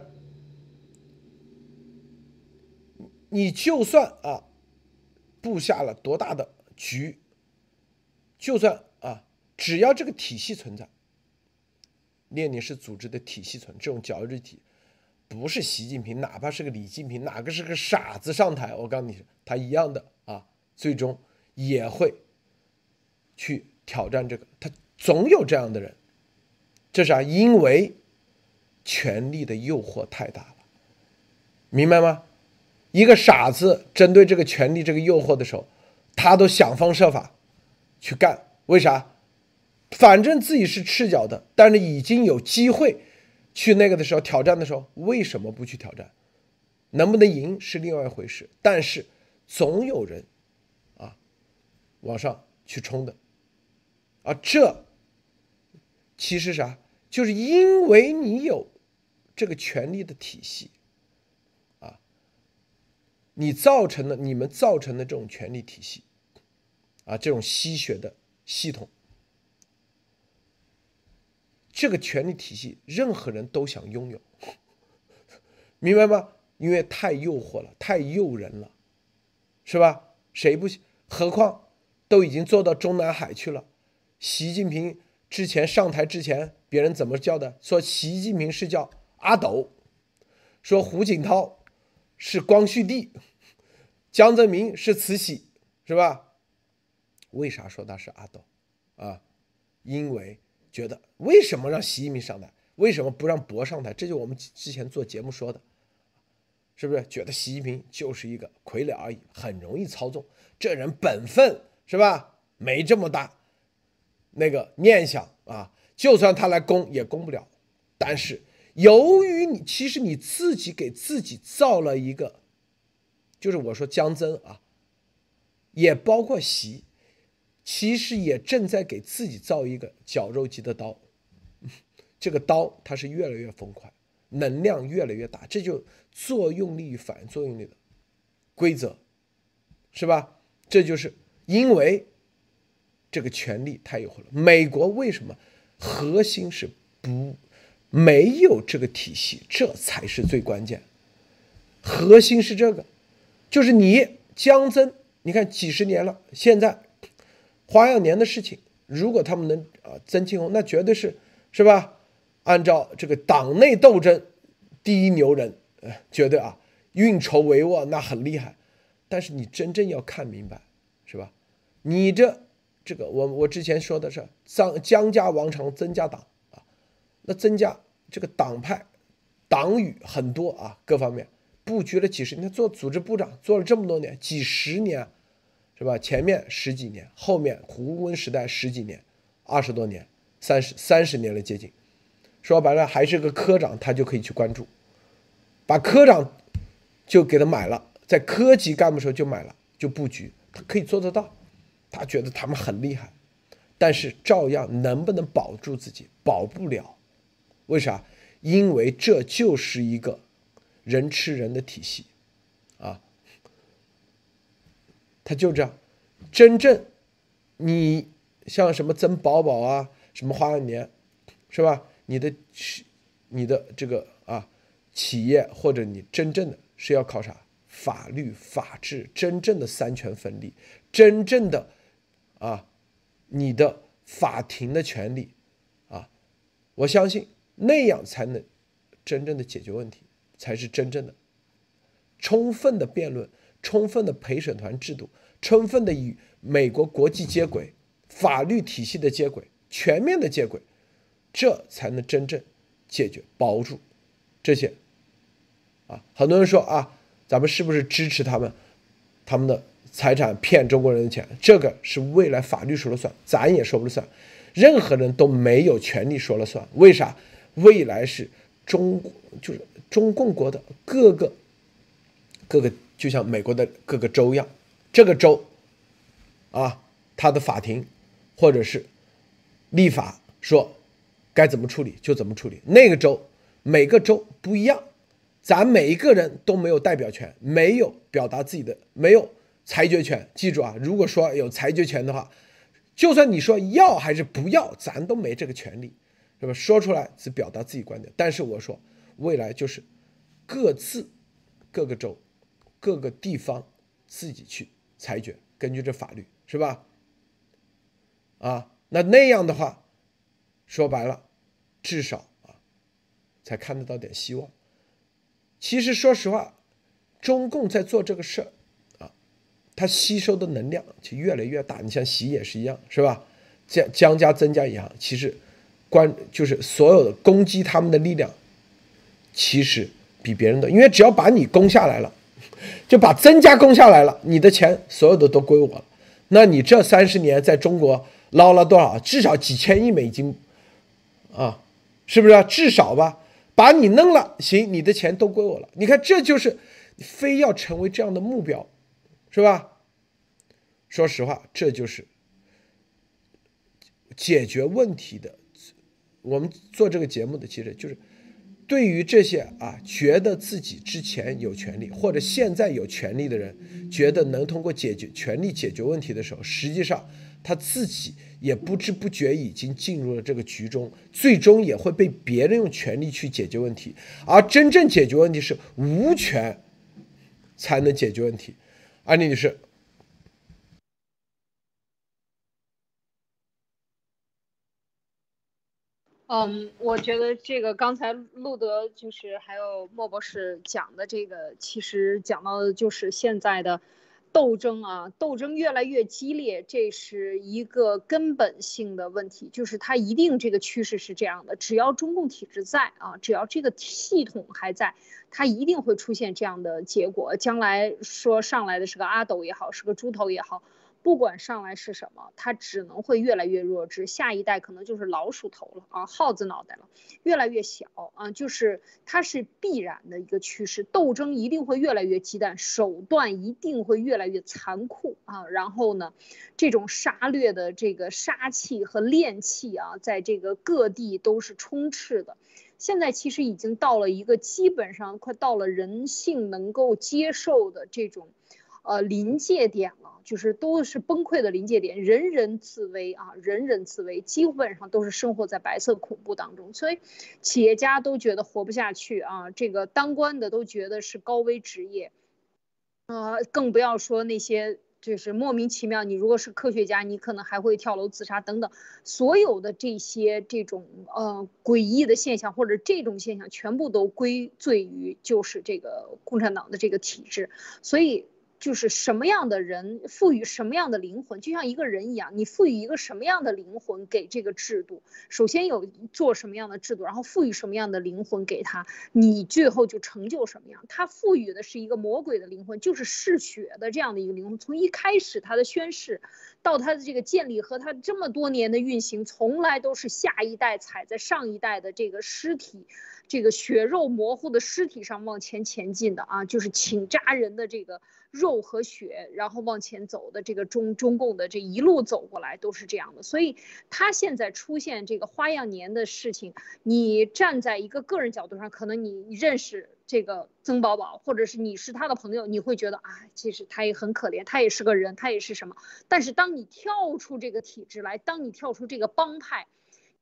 你就算啊布下了多大的局，就算啊，只要这个体系存在，列宁式组织的体系存这种绞肉体，不是习近平，哪怕是个李进平，哪个是个傻子上台，我告诉你，他一样的啊，最终也会。去挑战这个，他总有这样的人，这是啊，因为权力的诱惑太大了，明白吗？一个傻子针对这个权力这个诱惑的时候，他都想方设法去干，为啥？反正自己是赤脚的，但是已经有机会去那个的时候挑战的时候，为什么不去挑战？能不能赢是另外一回事，但是总有人啊往上去冲的。啊，这其实啥？就是因为你有这个权力的体系，你造成的你们造成的这种权力体系，啊，这种吸血的系统，这个权力体系，任何人都想拥有，明白吗？因为太诱惑了，太诱人了，是吧？谁不？何况都已经做到中南海去了。习近平之前上台之前，别人怎么叫的？说习近平是叫阿斗，说胡锦涛是光绪帝，江泽民是慈禧，是吧？为啥说他是阿斗？啊，因为觉得为什么让习近平上台，为什么不让博上台？这就我们之前做节目说的，是不是？觉得习近平就是一个傀儡而已，很容易操纵。这人本分是吧？没这么大。那个念想啊，就算他来攻也攻不了。但是由于你其实你自己给自己造了一个，就是我说江增啊，也包括习，其实也正在给自己造一个绞肉机的刀。这个刀它是越来越疯狂，能量越来越大，这就作用力与反作用力的规则，是吧？这就是因为。这个权力太诱惑了。美国为什么核心是不没有这个体系？这才是最关键。核心是这个，就是你江增，你看几十年了，现在花样年的事情，如果他们能啊曾庆红，那绝对是是吧？按照这个党内斗争，第一牛人，呃，绝对啊，运筹帷幄，那很厉害。但是你真正要看明白，是吧？你这。这个我我之前说的是张江家王朝曾家党啊，那曾家这个党派党羽很多啊，各方面布局了几十年，做组织部长做了这么多年，几十年是吧？前面十几年，后面胡温时代十几年，二十多年，三十三十年了接近，说白了还是个科长，他就可以去关注，把科长就给他买了，在科级干部时候就买了，就布局，他可以做得到。他觉得他们很厉害，但是照样能不能保住自己？保不了。为啥？因为这就是一个人吃人的体系啊，他就这样。真正你像什么曾宝宝啊，什么花样年，是吧？你的你的这个啊企业或者你真正的是要靠啥？法律、法治，真正的三权分立，真正的啊，你的法庭的权利啊，我相信那样才能真正的解决问题，才是真正的充分的辩论，充分的陪审团制度，充分的与美国国际接轨，法律体系的接轨，全面的接轨，这才能真正解决保住这些啊。很多人说啊。咱们是不是支持他们？他们的财产骗中国人的钱，这个是未来法律说了算，咱也说不了算，任何人都没有权利说了算。为啥？未来是中就是中共国的各个各个，就像美国的各个州一样，这个州啊，他的法庭或者是立法说该怎么处理就怎么处理。那个州每个州不一样。咱每一个人都没有代表权，没有表达自己的，没有裁决权。记住啊，如果说有裁决权的话，就算你说要还是不要，咱都没这个权利，是吧？说出来只表达自己观点。但是我说，未来就是各自各个州、各个地方自己去裁决，根据这法律，是吧？啊，那那样的话，说白了，至少啊，才看得到点希望。其实说实话，中共在做这个事儿啊，它吸收的能量就越来越大。你像习也是一样，是吧？将将加增加一样。其实，关就是所有的攻击他们的力量，其实比别人的，因为只要把你攻下来了，就把增加攻下来了，你的钱所有的都归我了。那你这三十年在中国捞了多少？至少几千亿美金啊，是不是？至少吧。把你弄了，行，你的钱都归我了。你看，这就是非要成为这样的目标，是吧？说实话，这就是解决问题的。我们做这个节目的，其实就是对于这些啊，觉得自己之前有权利或者现在有权利的人，觉得能通过解决权利解决问题的时候，实际上。他自己也不知不觉已经进入了这个局中，最终也会被别人用权力去解决问题，而真正解决问题是无权才能解决问题。安妮女士，嗯，我觉得这个刚才路德就是还有莫博士讲的这个，其实讲到的就是现在的。斗争啊，斗争越来越激烈，这是一个根本性的问题，就是它一定这个趋势是这样的。只要中共体制在啊，只要这个系统还在，它一定会出现这样的结果。将来说上来的是个阿斗也好，是个猪头也好。不管上来是什么，它只能会越来越弱智，下一代可能就是老鼠头了啊，耗子脑袋了，越来越小啊，就是它是必然的一个趋势，斗争一定会越来越激烈，手段一定会越来越残酷啊，然后呢，这种杀掠的这个杀气和炼气啊，在这个各地都是充斥的，现在其实已经到了一个基本上快到了人性能够接受的这种。呃，临界点了，就是都是崩溃的临界点，人人自危啊，人人自危，基本上都是生活在白色恐怖当中，所以企业家都觉得活不下去啊，这个当官的都觉得是高危职业，呃，更不要说那些就是莫名其妙，你如果是科学家，你可能还会跳楼自杀等等，所有的这些这种呃诡异的现象或者这种现象，全部都归罪于就是这个共产党的这个体制，所以。就是什么样的人赋予什么样的灵魂，就像一个人一样，你赋予一个什么样的灵魂给这个制度，首先有做什么样的制度，然后赋予什么样的灵魂给他，你最后就成就什么样。他赋予的是一个魔鬼的灵魂，就是嗜血的这样的一个灵魂。从一开始他的宣誓，到他的这个建立和他这么多年的运行，从来都是下一代踩在上一代的这个尸体。这个血肉模糊的尸体上往前前进的啊，就是请扎人的这个肉和血，然后往前走的这个中中共的这一路走过来都是这样的。所以他现在出现这个花样年的事情，你站在一个个人角度上，可能你认识这个曾宝宝，或者是你是他的朋友，你会觉得啊，其实他也很可怜，他也是个人，他也是什么。但是当你跳出这个体制来，当你跳出这个帮派。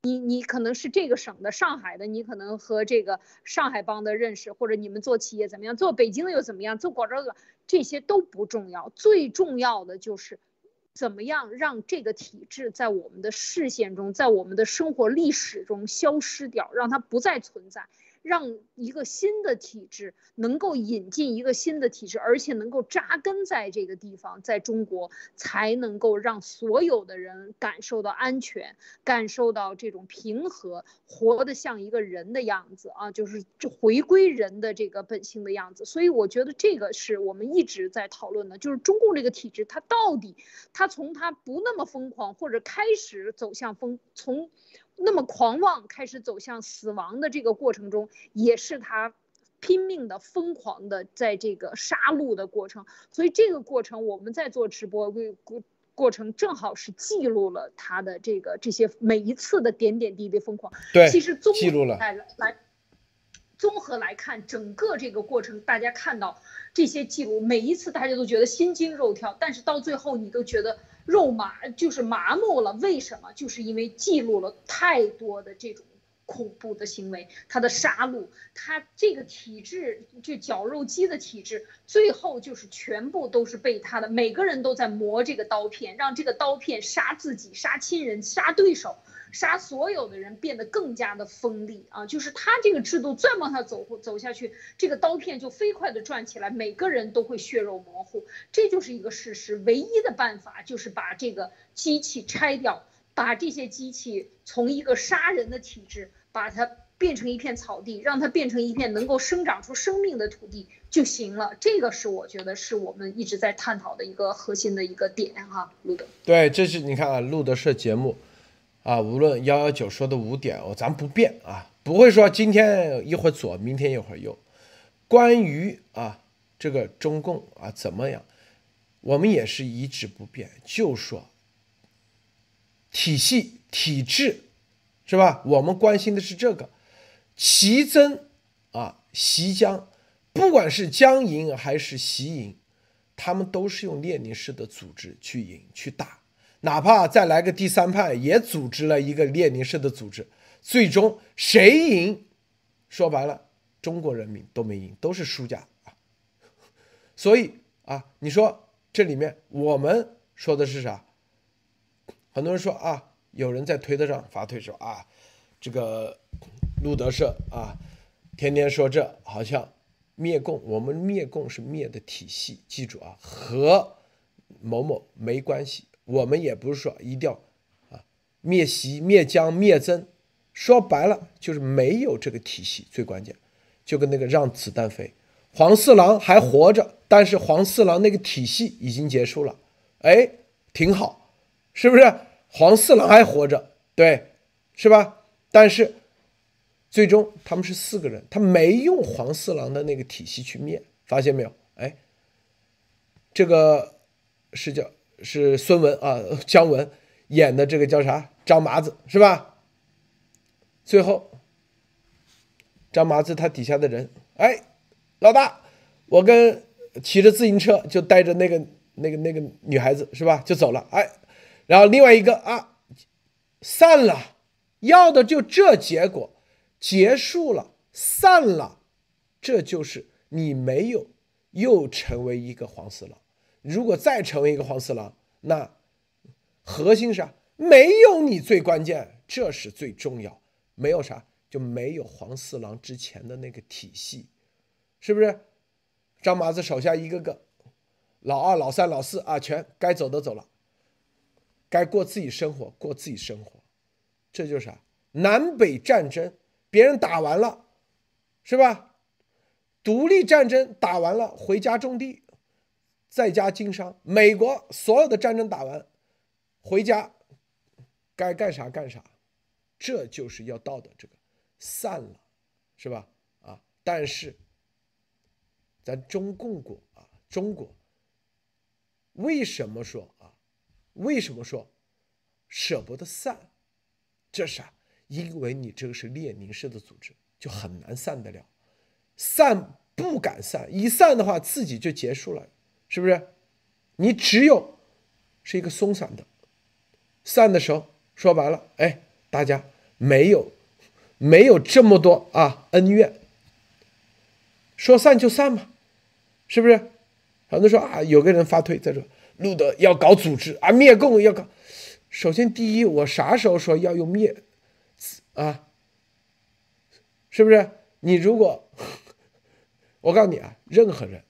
你你可能是这个省的上海的，你可能和这个上海帮的认识，或者你们做企业怎么样，做北京的又怎么样，做广州的这些都不重要，最重要的就是怎么样让这个体制在我们的视线中，在我们的生活历史中消失掉，让它不再存在。让一个新的体制能够引进一个新的体制，而且能够扎根在这个地方，在中国才能够让所有的人感受到安全，感受到这种平和，活得像一个人的样子啊，就是就回归人的这个本性的样子。所以我觉得这个是我们一直在讨论的，就是中共这个体制，它到底它从它不那么疯狂，或者开始走向疯从。那么狂妄开始走向死亡的这个过程中，也是他拼命的、疯狂的在这个杀戮的过程。所以这个过程，我们在做直播过过程，正好是记录了他的这个这些每一次的点点滴滴疯狂。对，其实综合来来综合来看，整个这个过程，大家看到这些记录，每一次大家都觉得心惊肉跳，但是到最后你都觉得。肉麻就是麻木了，为什么？就是因为记录了太多的这种恐怖的行为，他的杀戮，他这个体制，就绞肉机的体制，最后就是全部都是被他的每个人都在磨这个刀片，让这个刀片杀自己、杀亲人、杀对手。杀所有的人变得更加的锋利啊！就是他这个制度再往下走走下去，这个刀片就飞快的转起来，每个人都会血肉模糊，这就是一个事实。唯一的办法就是把这个机器拆掉，把这些机器从一个杀人的体制，把它变成一片草地，让它变成一片能够生长出生命的土地就行了。这个是我觉得是我们一直在探讨的一个核心的一个点哈，路德。对，这是你看啊，路德社节目。啊，无论幺幺九说的五点，哦，咱不变啊，不会说今天一会儿左，明天一会儿右。关于啊这个中共啊怎么样，我们也是一直不变，就说体系体制是吧？我们关心的是这个。习增啊，习江，不管是江营还是习营，他们都是用列宁式的组织去赢去打。哪怕再来个第三派，也组织了一个列宁式的组织，最终谁赢？说白了，中国人民都没赢，都是输家啊。所以啊，你说这里面我们说的是啥？很多人说啊，有人在推特上发推说啊，这个路德社啊，天天说这好像灭共，我们灭共是灭的体系，记住啊，和某某没关系。我们也不是说一定要啊灭习灭江灭曾，说白了就是没有这个体系最关键，就跟那个让子弹飞，黄四郎还活着，但是黄四郎那个体系已经结束了，哎，挺好，是不是？黄四郎还活着，对，是吧？但是最终他们是四个人，他没用黄四郎的那个体系去灭，发现没有？哎，这个是叫。是孙文啊，姜文演的这个叫啥？张麻子是吧？最后，张麻子他底下的人，哎，老大，我跟骑着自行车就带着那个那个那个女孩子是吧，就走了。哎，然后另外一个啊，散了，要的就这结果，结束了，散了，这就是你没有又成为一个黄四郎。如果再成为一个黄四郎，那核心啥？没有你最关键，这是最重要。没有啥，就没有黄四郎之前的那个体系，是不是？张麻子手下一个个，老二、老三、老四啊，全该走的走了，该过自己生活，过自己生活。这就是啥？南北战争别人打完了，是吧？独立战争打完了，回家种地。在家经商，美国所有的战争打完，回家该干啥干啥，这就是要到的这个散了，是吧？啊，但是咱中共国啊，中国为什么说啊？为什么说舍不得散？这啥？因为你这个是列宁式的组织，就很难散得了。散不敢散，一散的话自己就结束了，是不是？你只有是一个松散的，散的时候说白了，哎，大家没有没有这么多啊恩怨，说散就散嘛，是不是？很多说啊，有个人发推在这，路德要搞组织啊，灭共要搞。首先第一，我啥时候说要用灭啊？是不是？你如果 我告诉你啊，任何人。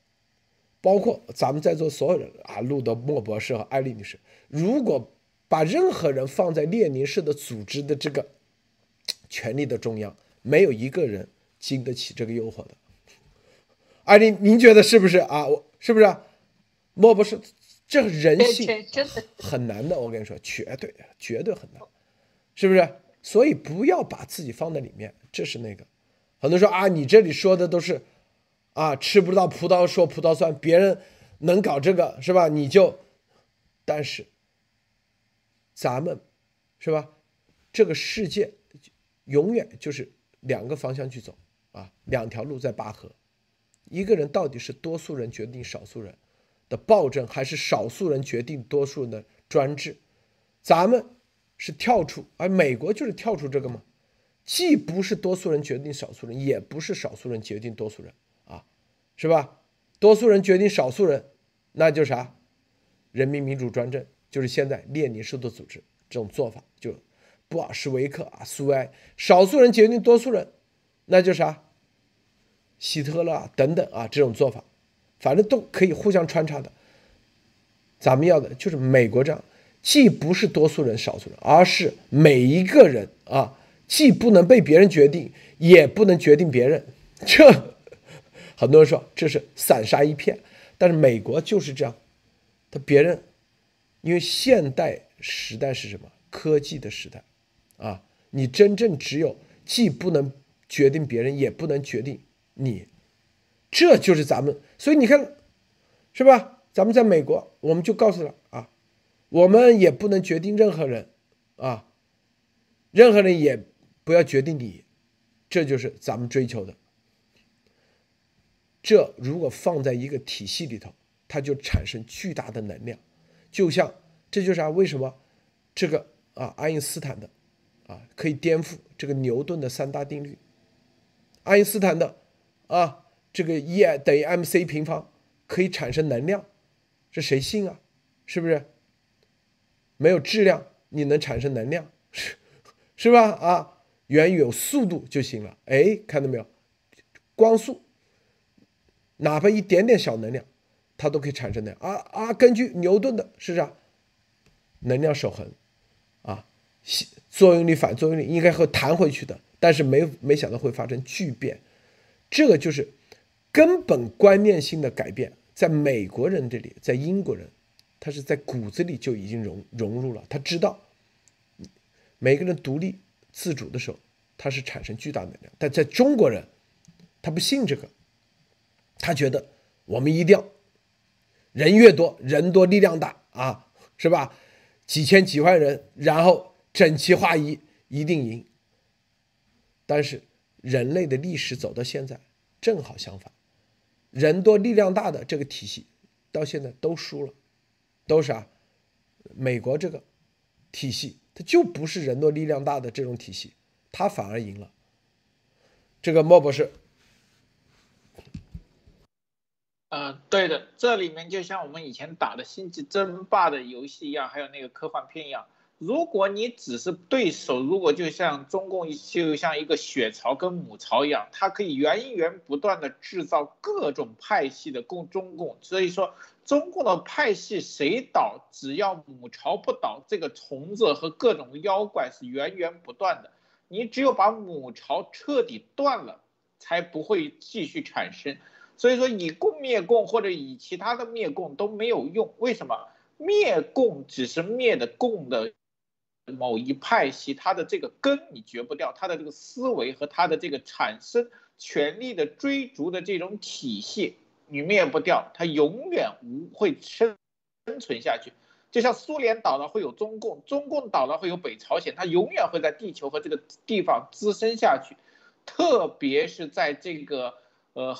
包括咱们在座所有人啊，路德莫博士和艾丽女士，如果把任何人放在列宁式的组织的这个权力的中央，没有一个人经得起这个诱惑的。艾丽，您觉得是不是啊？我是不是？莫博士，这人性很难的，我跟你说，绝对绝对很难，是不是？所以不要把自己放在里面，这是那个。很多人说啊，你这里说的都是。啊，吃不到葡萄说葡萄酸，别人能搞这个是吧？你就，但是咱们是吧？这个世界永远就是两个方向去走啊，两条路在拔河。一个人到底是多数人决定少数人的暴政，还是少数人决定多数人的专制？咱们是跳出，而美国就是跳出这个吗？既不是多数人决定少数人，也不是少数人决定多数人。是吧？多数人决定少数人，那就啥？人民民主专政，就是现在列宁式的组织这种做法，就布尔什维克啊，苏维埃。少数人决定多数人，那就啥？希特勒啊等等啊这种做法，反正都可以互相穿插的。咱们要的就是美国这样，既不是多数人少数人，而是每一个人啊，既不能被别人决定，也不能决定别人，这。很多人说这是散沙一片，但是美国就是这样，他别人，因为现代时代是什么？科技的时代，啊，你真正只有既不能决定别人，也不能决定你，这就是咱们。所以你看，是吧？咱们在美国，我们就告诉他啊，我们也不能决定任何人，啊，任何人也不要决定你，这就是咱们追求的。这如果放在一个体系里头，它就产生巨大的能量，就像这就是啊，为什么这个啊，爱因斯坦的啊可以颠覆这个牛顿的三大定律，爱因斯坦的啊这个 E 等于 mc 平方可以产生能量，这谁信啊？是不是？没有质量你能产生能量是是吧？啊，原有速度就行了。哎，看到没有？光速。哪怕一点点小能量，它都可以产生的啊啊！根据牛顿的是啥？能量守恒，啊，作用力反作用力应该会弹回去的，但是没没想到会发生巨变，这个就是根本观念性的改变。在美国人这里，在英国人，他是在骨子里就已经融融入了，他知道每个人独立自主的时候，他是产生巨大能量。但在中国人，他不信这个。他觉得我们一定要人越多，人多力量大啊，是吧？几千几万人，然后整齐划一，一定赢。但是人类的历史走到现在正好相反，人多力量大的这个体系到现在都输了，都是啊。美国这个体系它就不是人多力量大的这种体系，它反而赢了。这个莫博士。嗯，对的，这里面就像我们以前打的星际争霸的游戏一样，还有那个科幻片一样。如果你只是对手，如果就像中共就像一个血槽跟母巢一样，它可以源源不断的制造各种派系的共中共。所以说，中共的派系谁倒，只要母巢不倒，这个虫子和各种妖怪是源源不断的。你只有把母巢彻底断了，才不会继续产生。所以说，以共灭共或者以其他的灭共都没有用。为什么灭共只是灭的共的某一派系，他的这个根你绝不掉，他的这个思维和他的这个产生权力的追逐的这种体系你灭不掉，他永远无会生生存下去。就像苏联倒了会有中共，中共倒了会有北朝鲜，它永远会在地球和这个地方滋生下去，特别是在这个呃。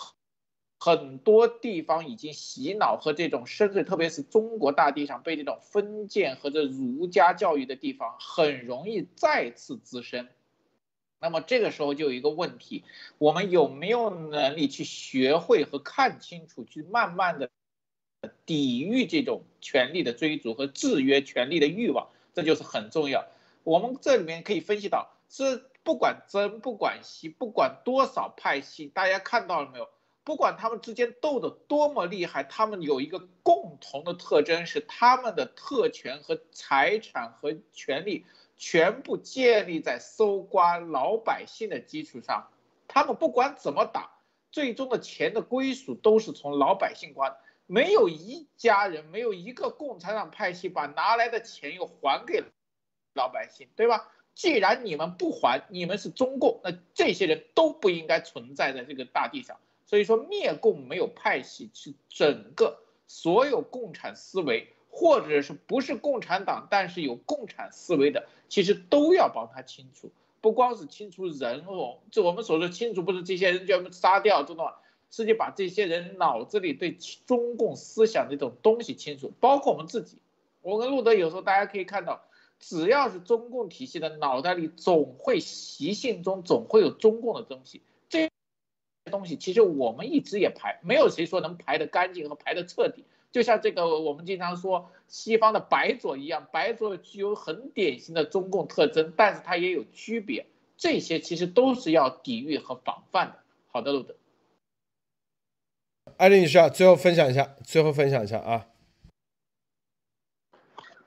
很多地方已经洗脑和这种深邃，特别是中国大地上被这种封建和这儒家教育的地方，很容易再次滋生。那么这个时候就有一个问题：我们有没有能力去学会和看清楚，去慢慢的抵御这种权力的追逐和制约权力的欲望？这就是很重要。我们这里面可以分析到，是不管真不管西，不管多少派系，大家看到了没有？不管他们之间斗得多么厉害，他们有一个共同的特征，是他们的特权和财产和权利全部建立在搜刮老百姓的基础上。他们不管怎么打，最终的钱的归属都是从老百姓刮。没有一家人，没有一个共产党派系把拿来的钱又还给老百姓，对吧？既然你们不还，你们是中共，那这些人都不应该存在在这个大地上。所以说灭共没有派系，是整个所有共产思维，或者是不是共产党，但是有共产思维的，其实都要帮他清除，不光是清除人哦，就我们所说清除，不是这些人全部杀掉，知道吗？是就把这些人脑子里对中共思想的这种东西清除，包括我们自己。我跟路德有时候大家可以看到，只要是中共体系的脑袋里，总会习性中总会有中共的东西。这。东西其实我们一直也排，没有谁说能排得干净和排得彻底。就像这个我们经常说西方的白左一样，白左具有很典型的中共特征，但是它也有区别。这些其实都是要抵御和防范的。好的，路德，艾丽女士啊，最后分享一下，最后分享一下啊。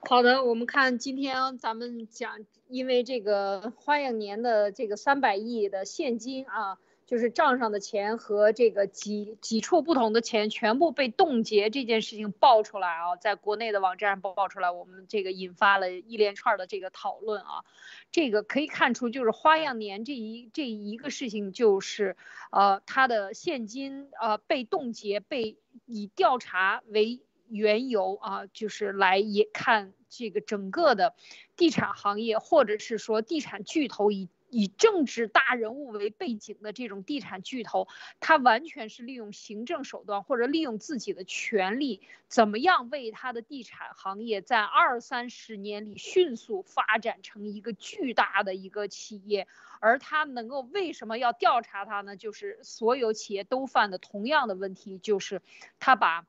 好的，我们看今天咱们讲，因为这个花样年的这个三百亿的现金啊。就是账上的钱和这个几几处不同的钱全部被冻结这件事情爆出来啊，在国内的网站上爆出来，我们这个引发了一连串的这个讨论啊，这个可以看出就是花样年这一这一个事情就是，呃，他的现金呃被冻结，被以调查为缘由啊，就是来也看这个整个的地产行业或者是说地产巨头以。以政治大人物为背景的这种地产巨头，他完全是利用行政手段或者利用自己的权利，怎么样为他的地产行业在二三十年里迅速发展成一个巨大的一个企业？而他能够为什么要调查他呢？就是所有企业都犯的同样的问题，就是他把。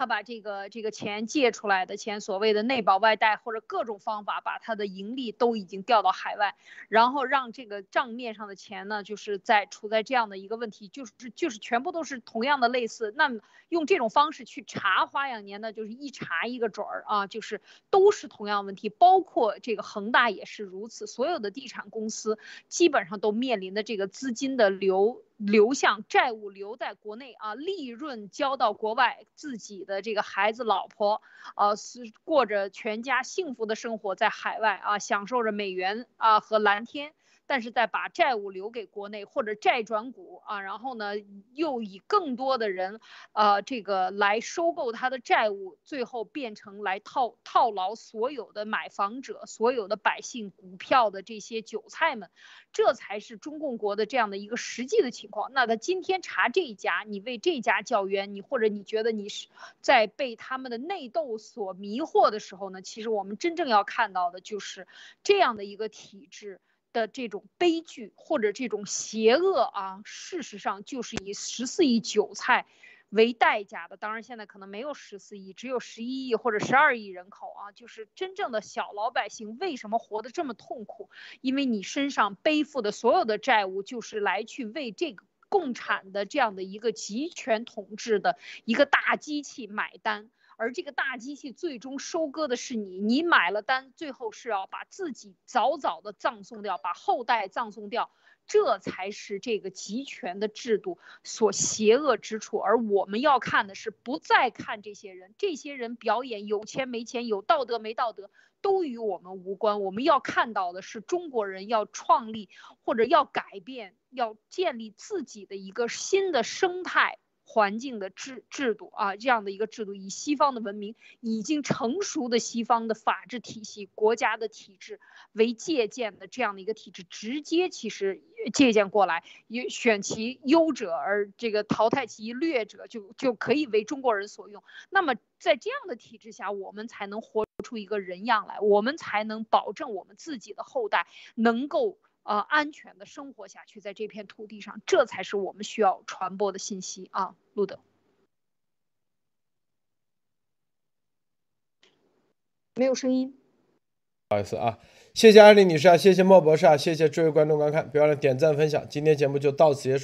他把这个这个钱借出来的钱，所谓的内保外贷或者各种方法，把他的盈利都已经调到海外，然后让这个账面上的钱呢，就是在处在这样的一个问题，就是就是全部都是同样的类似。那用这种方式去查花样年呢，就是一查一个准儿啊，就是都是同样问题，包括这个恒大也是如此，所有的地产公司基本上都面临的这个资金的流。流向债务留在国内啊，利润交到国外，自己的这个孩子老婆，呃，是过着全家幸福的生活在海外啊，享受着美元啊和蓝天。但是再把债务留给国内或者债转股啊，然后呢，又以更多的人，呃，这个来收购他的债务，最后变成来套套牢所有的买房者、所有的百姓股票的这些韭菜们，这才是中共国的这样的一个实际的情况。那他今天查这一家，你为这家叫冤，你或者你觉得你是在被他们的内斗所迷惑的时候呢？其实我们真正要看到的就是这样的一个体制。的这种悲剧或者这种邪恶啊，事实上就是以十四亿韭菜为代价的。当然，现在可能没有十四亿，只有十一亿或者十二亿人口啊。就是真正的小老百姓为什么活得这么痛苦？因为你身上背负的所有的债务，就是来去为这个共产的这样的一个集权统治的一个大机器买单。而这个大机器最终收割的是你，你买了单，最后是要把自己早早的葬送掉，把后代葬送掉。这才是这个集权的制度所邪恶之处。而我们要看的是，不再看这些人，这些人表演有钱没钱，有道德没道德，都与我们无关。我们要看到的是，中国人要创立或者要改变，要建立自己的一个新的生态。环境的制制度啊，这样的一个制度，以西方的文明已经成熟的西方的法治体系、国家的体制为借鉴的这样的一个体制，直接其实借鉴过来，也选其优者而这个淘汰其劣者，就就可以为中国人所用。那么在这样的体制下，我们才能活出一个人样来，我们才能保证我们自己的后代能够。呃，安全的生活下去，在这片土地上，这才是我们需要传播的信息啊，路德。没有声音，不好意思啊，谢谢艾丽女士啊，谢谢莫博士啊，谢谢诸位观众观看，别忘了点赞分享，今天节目就到此结束。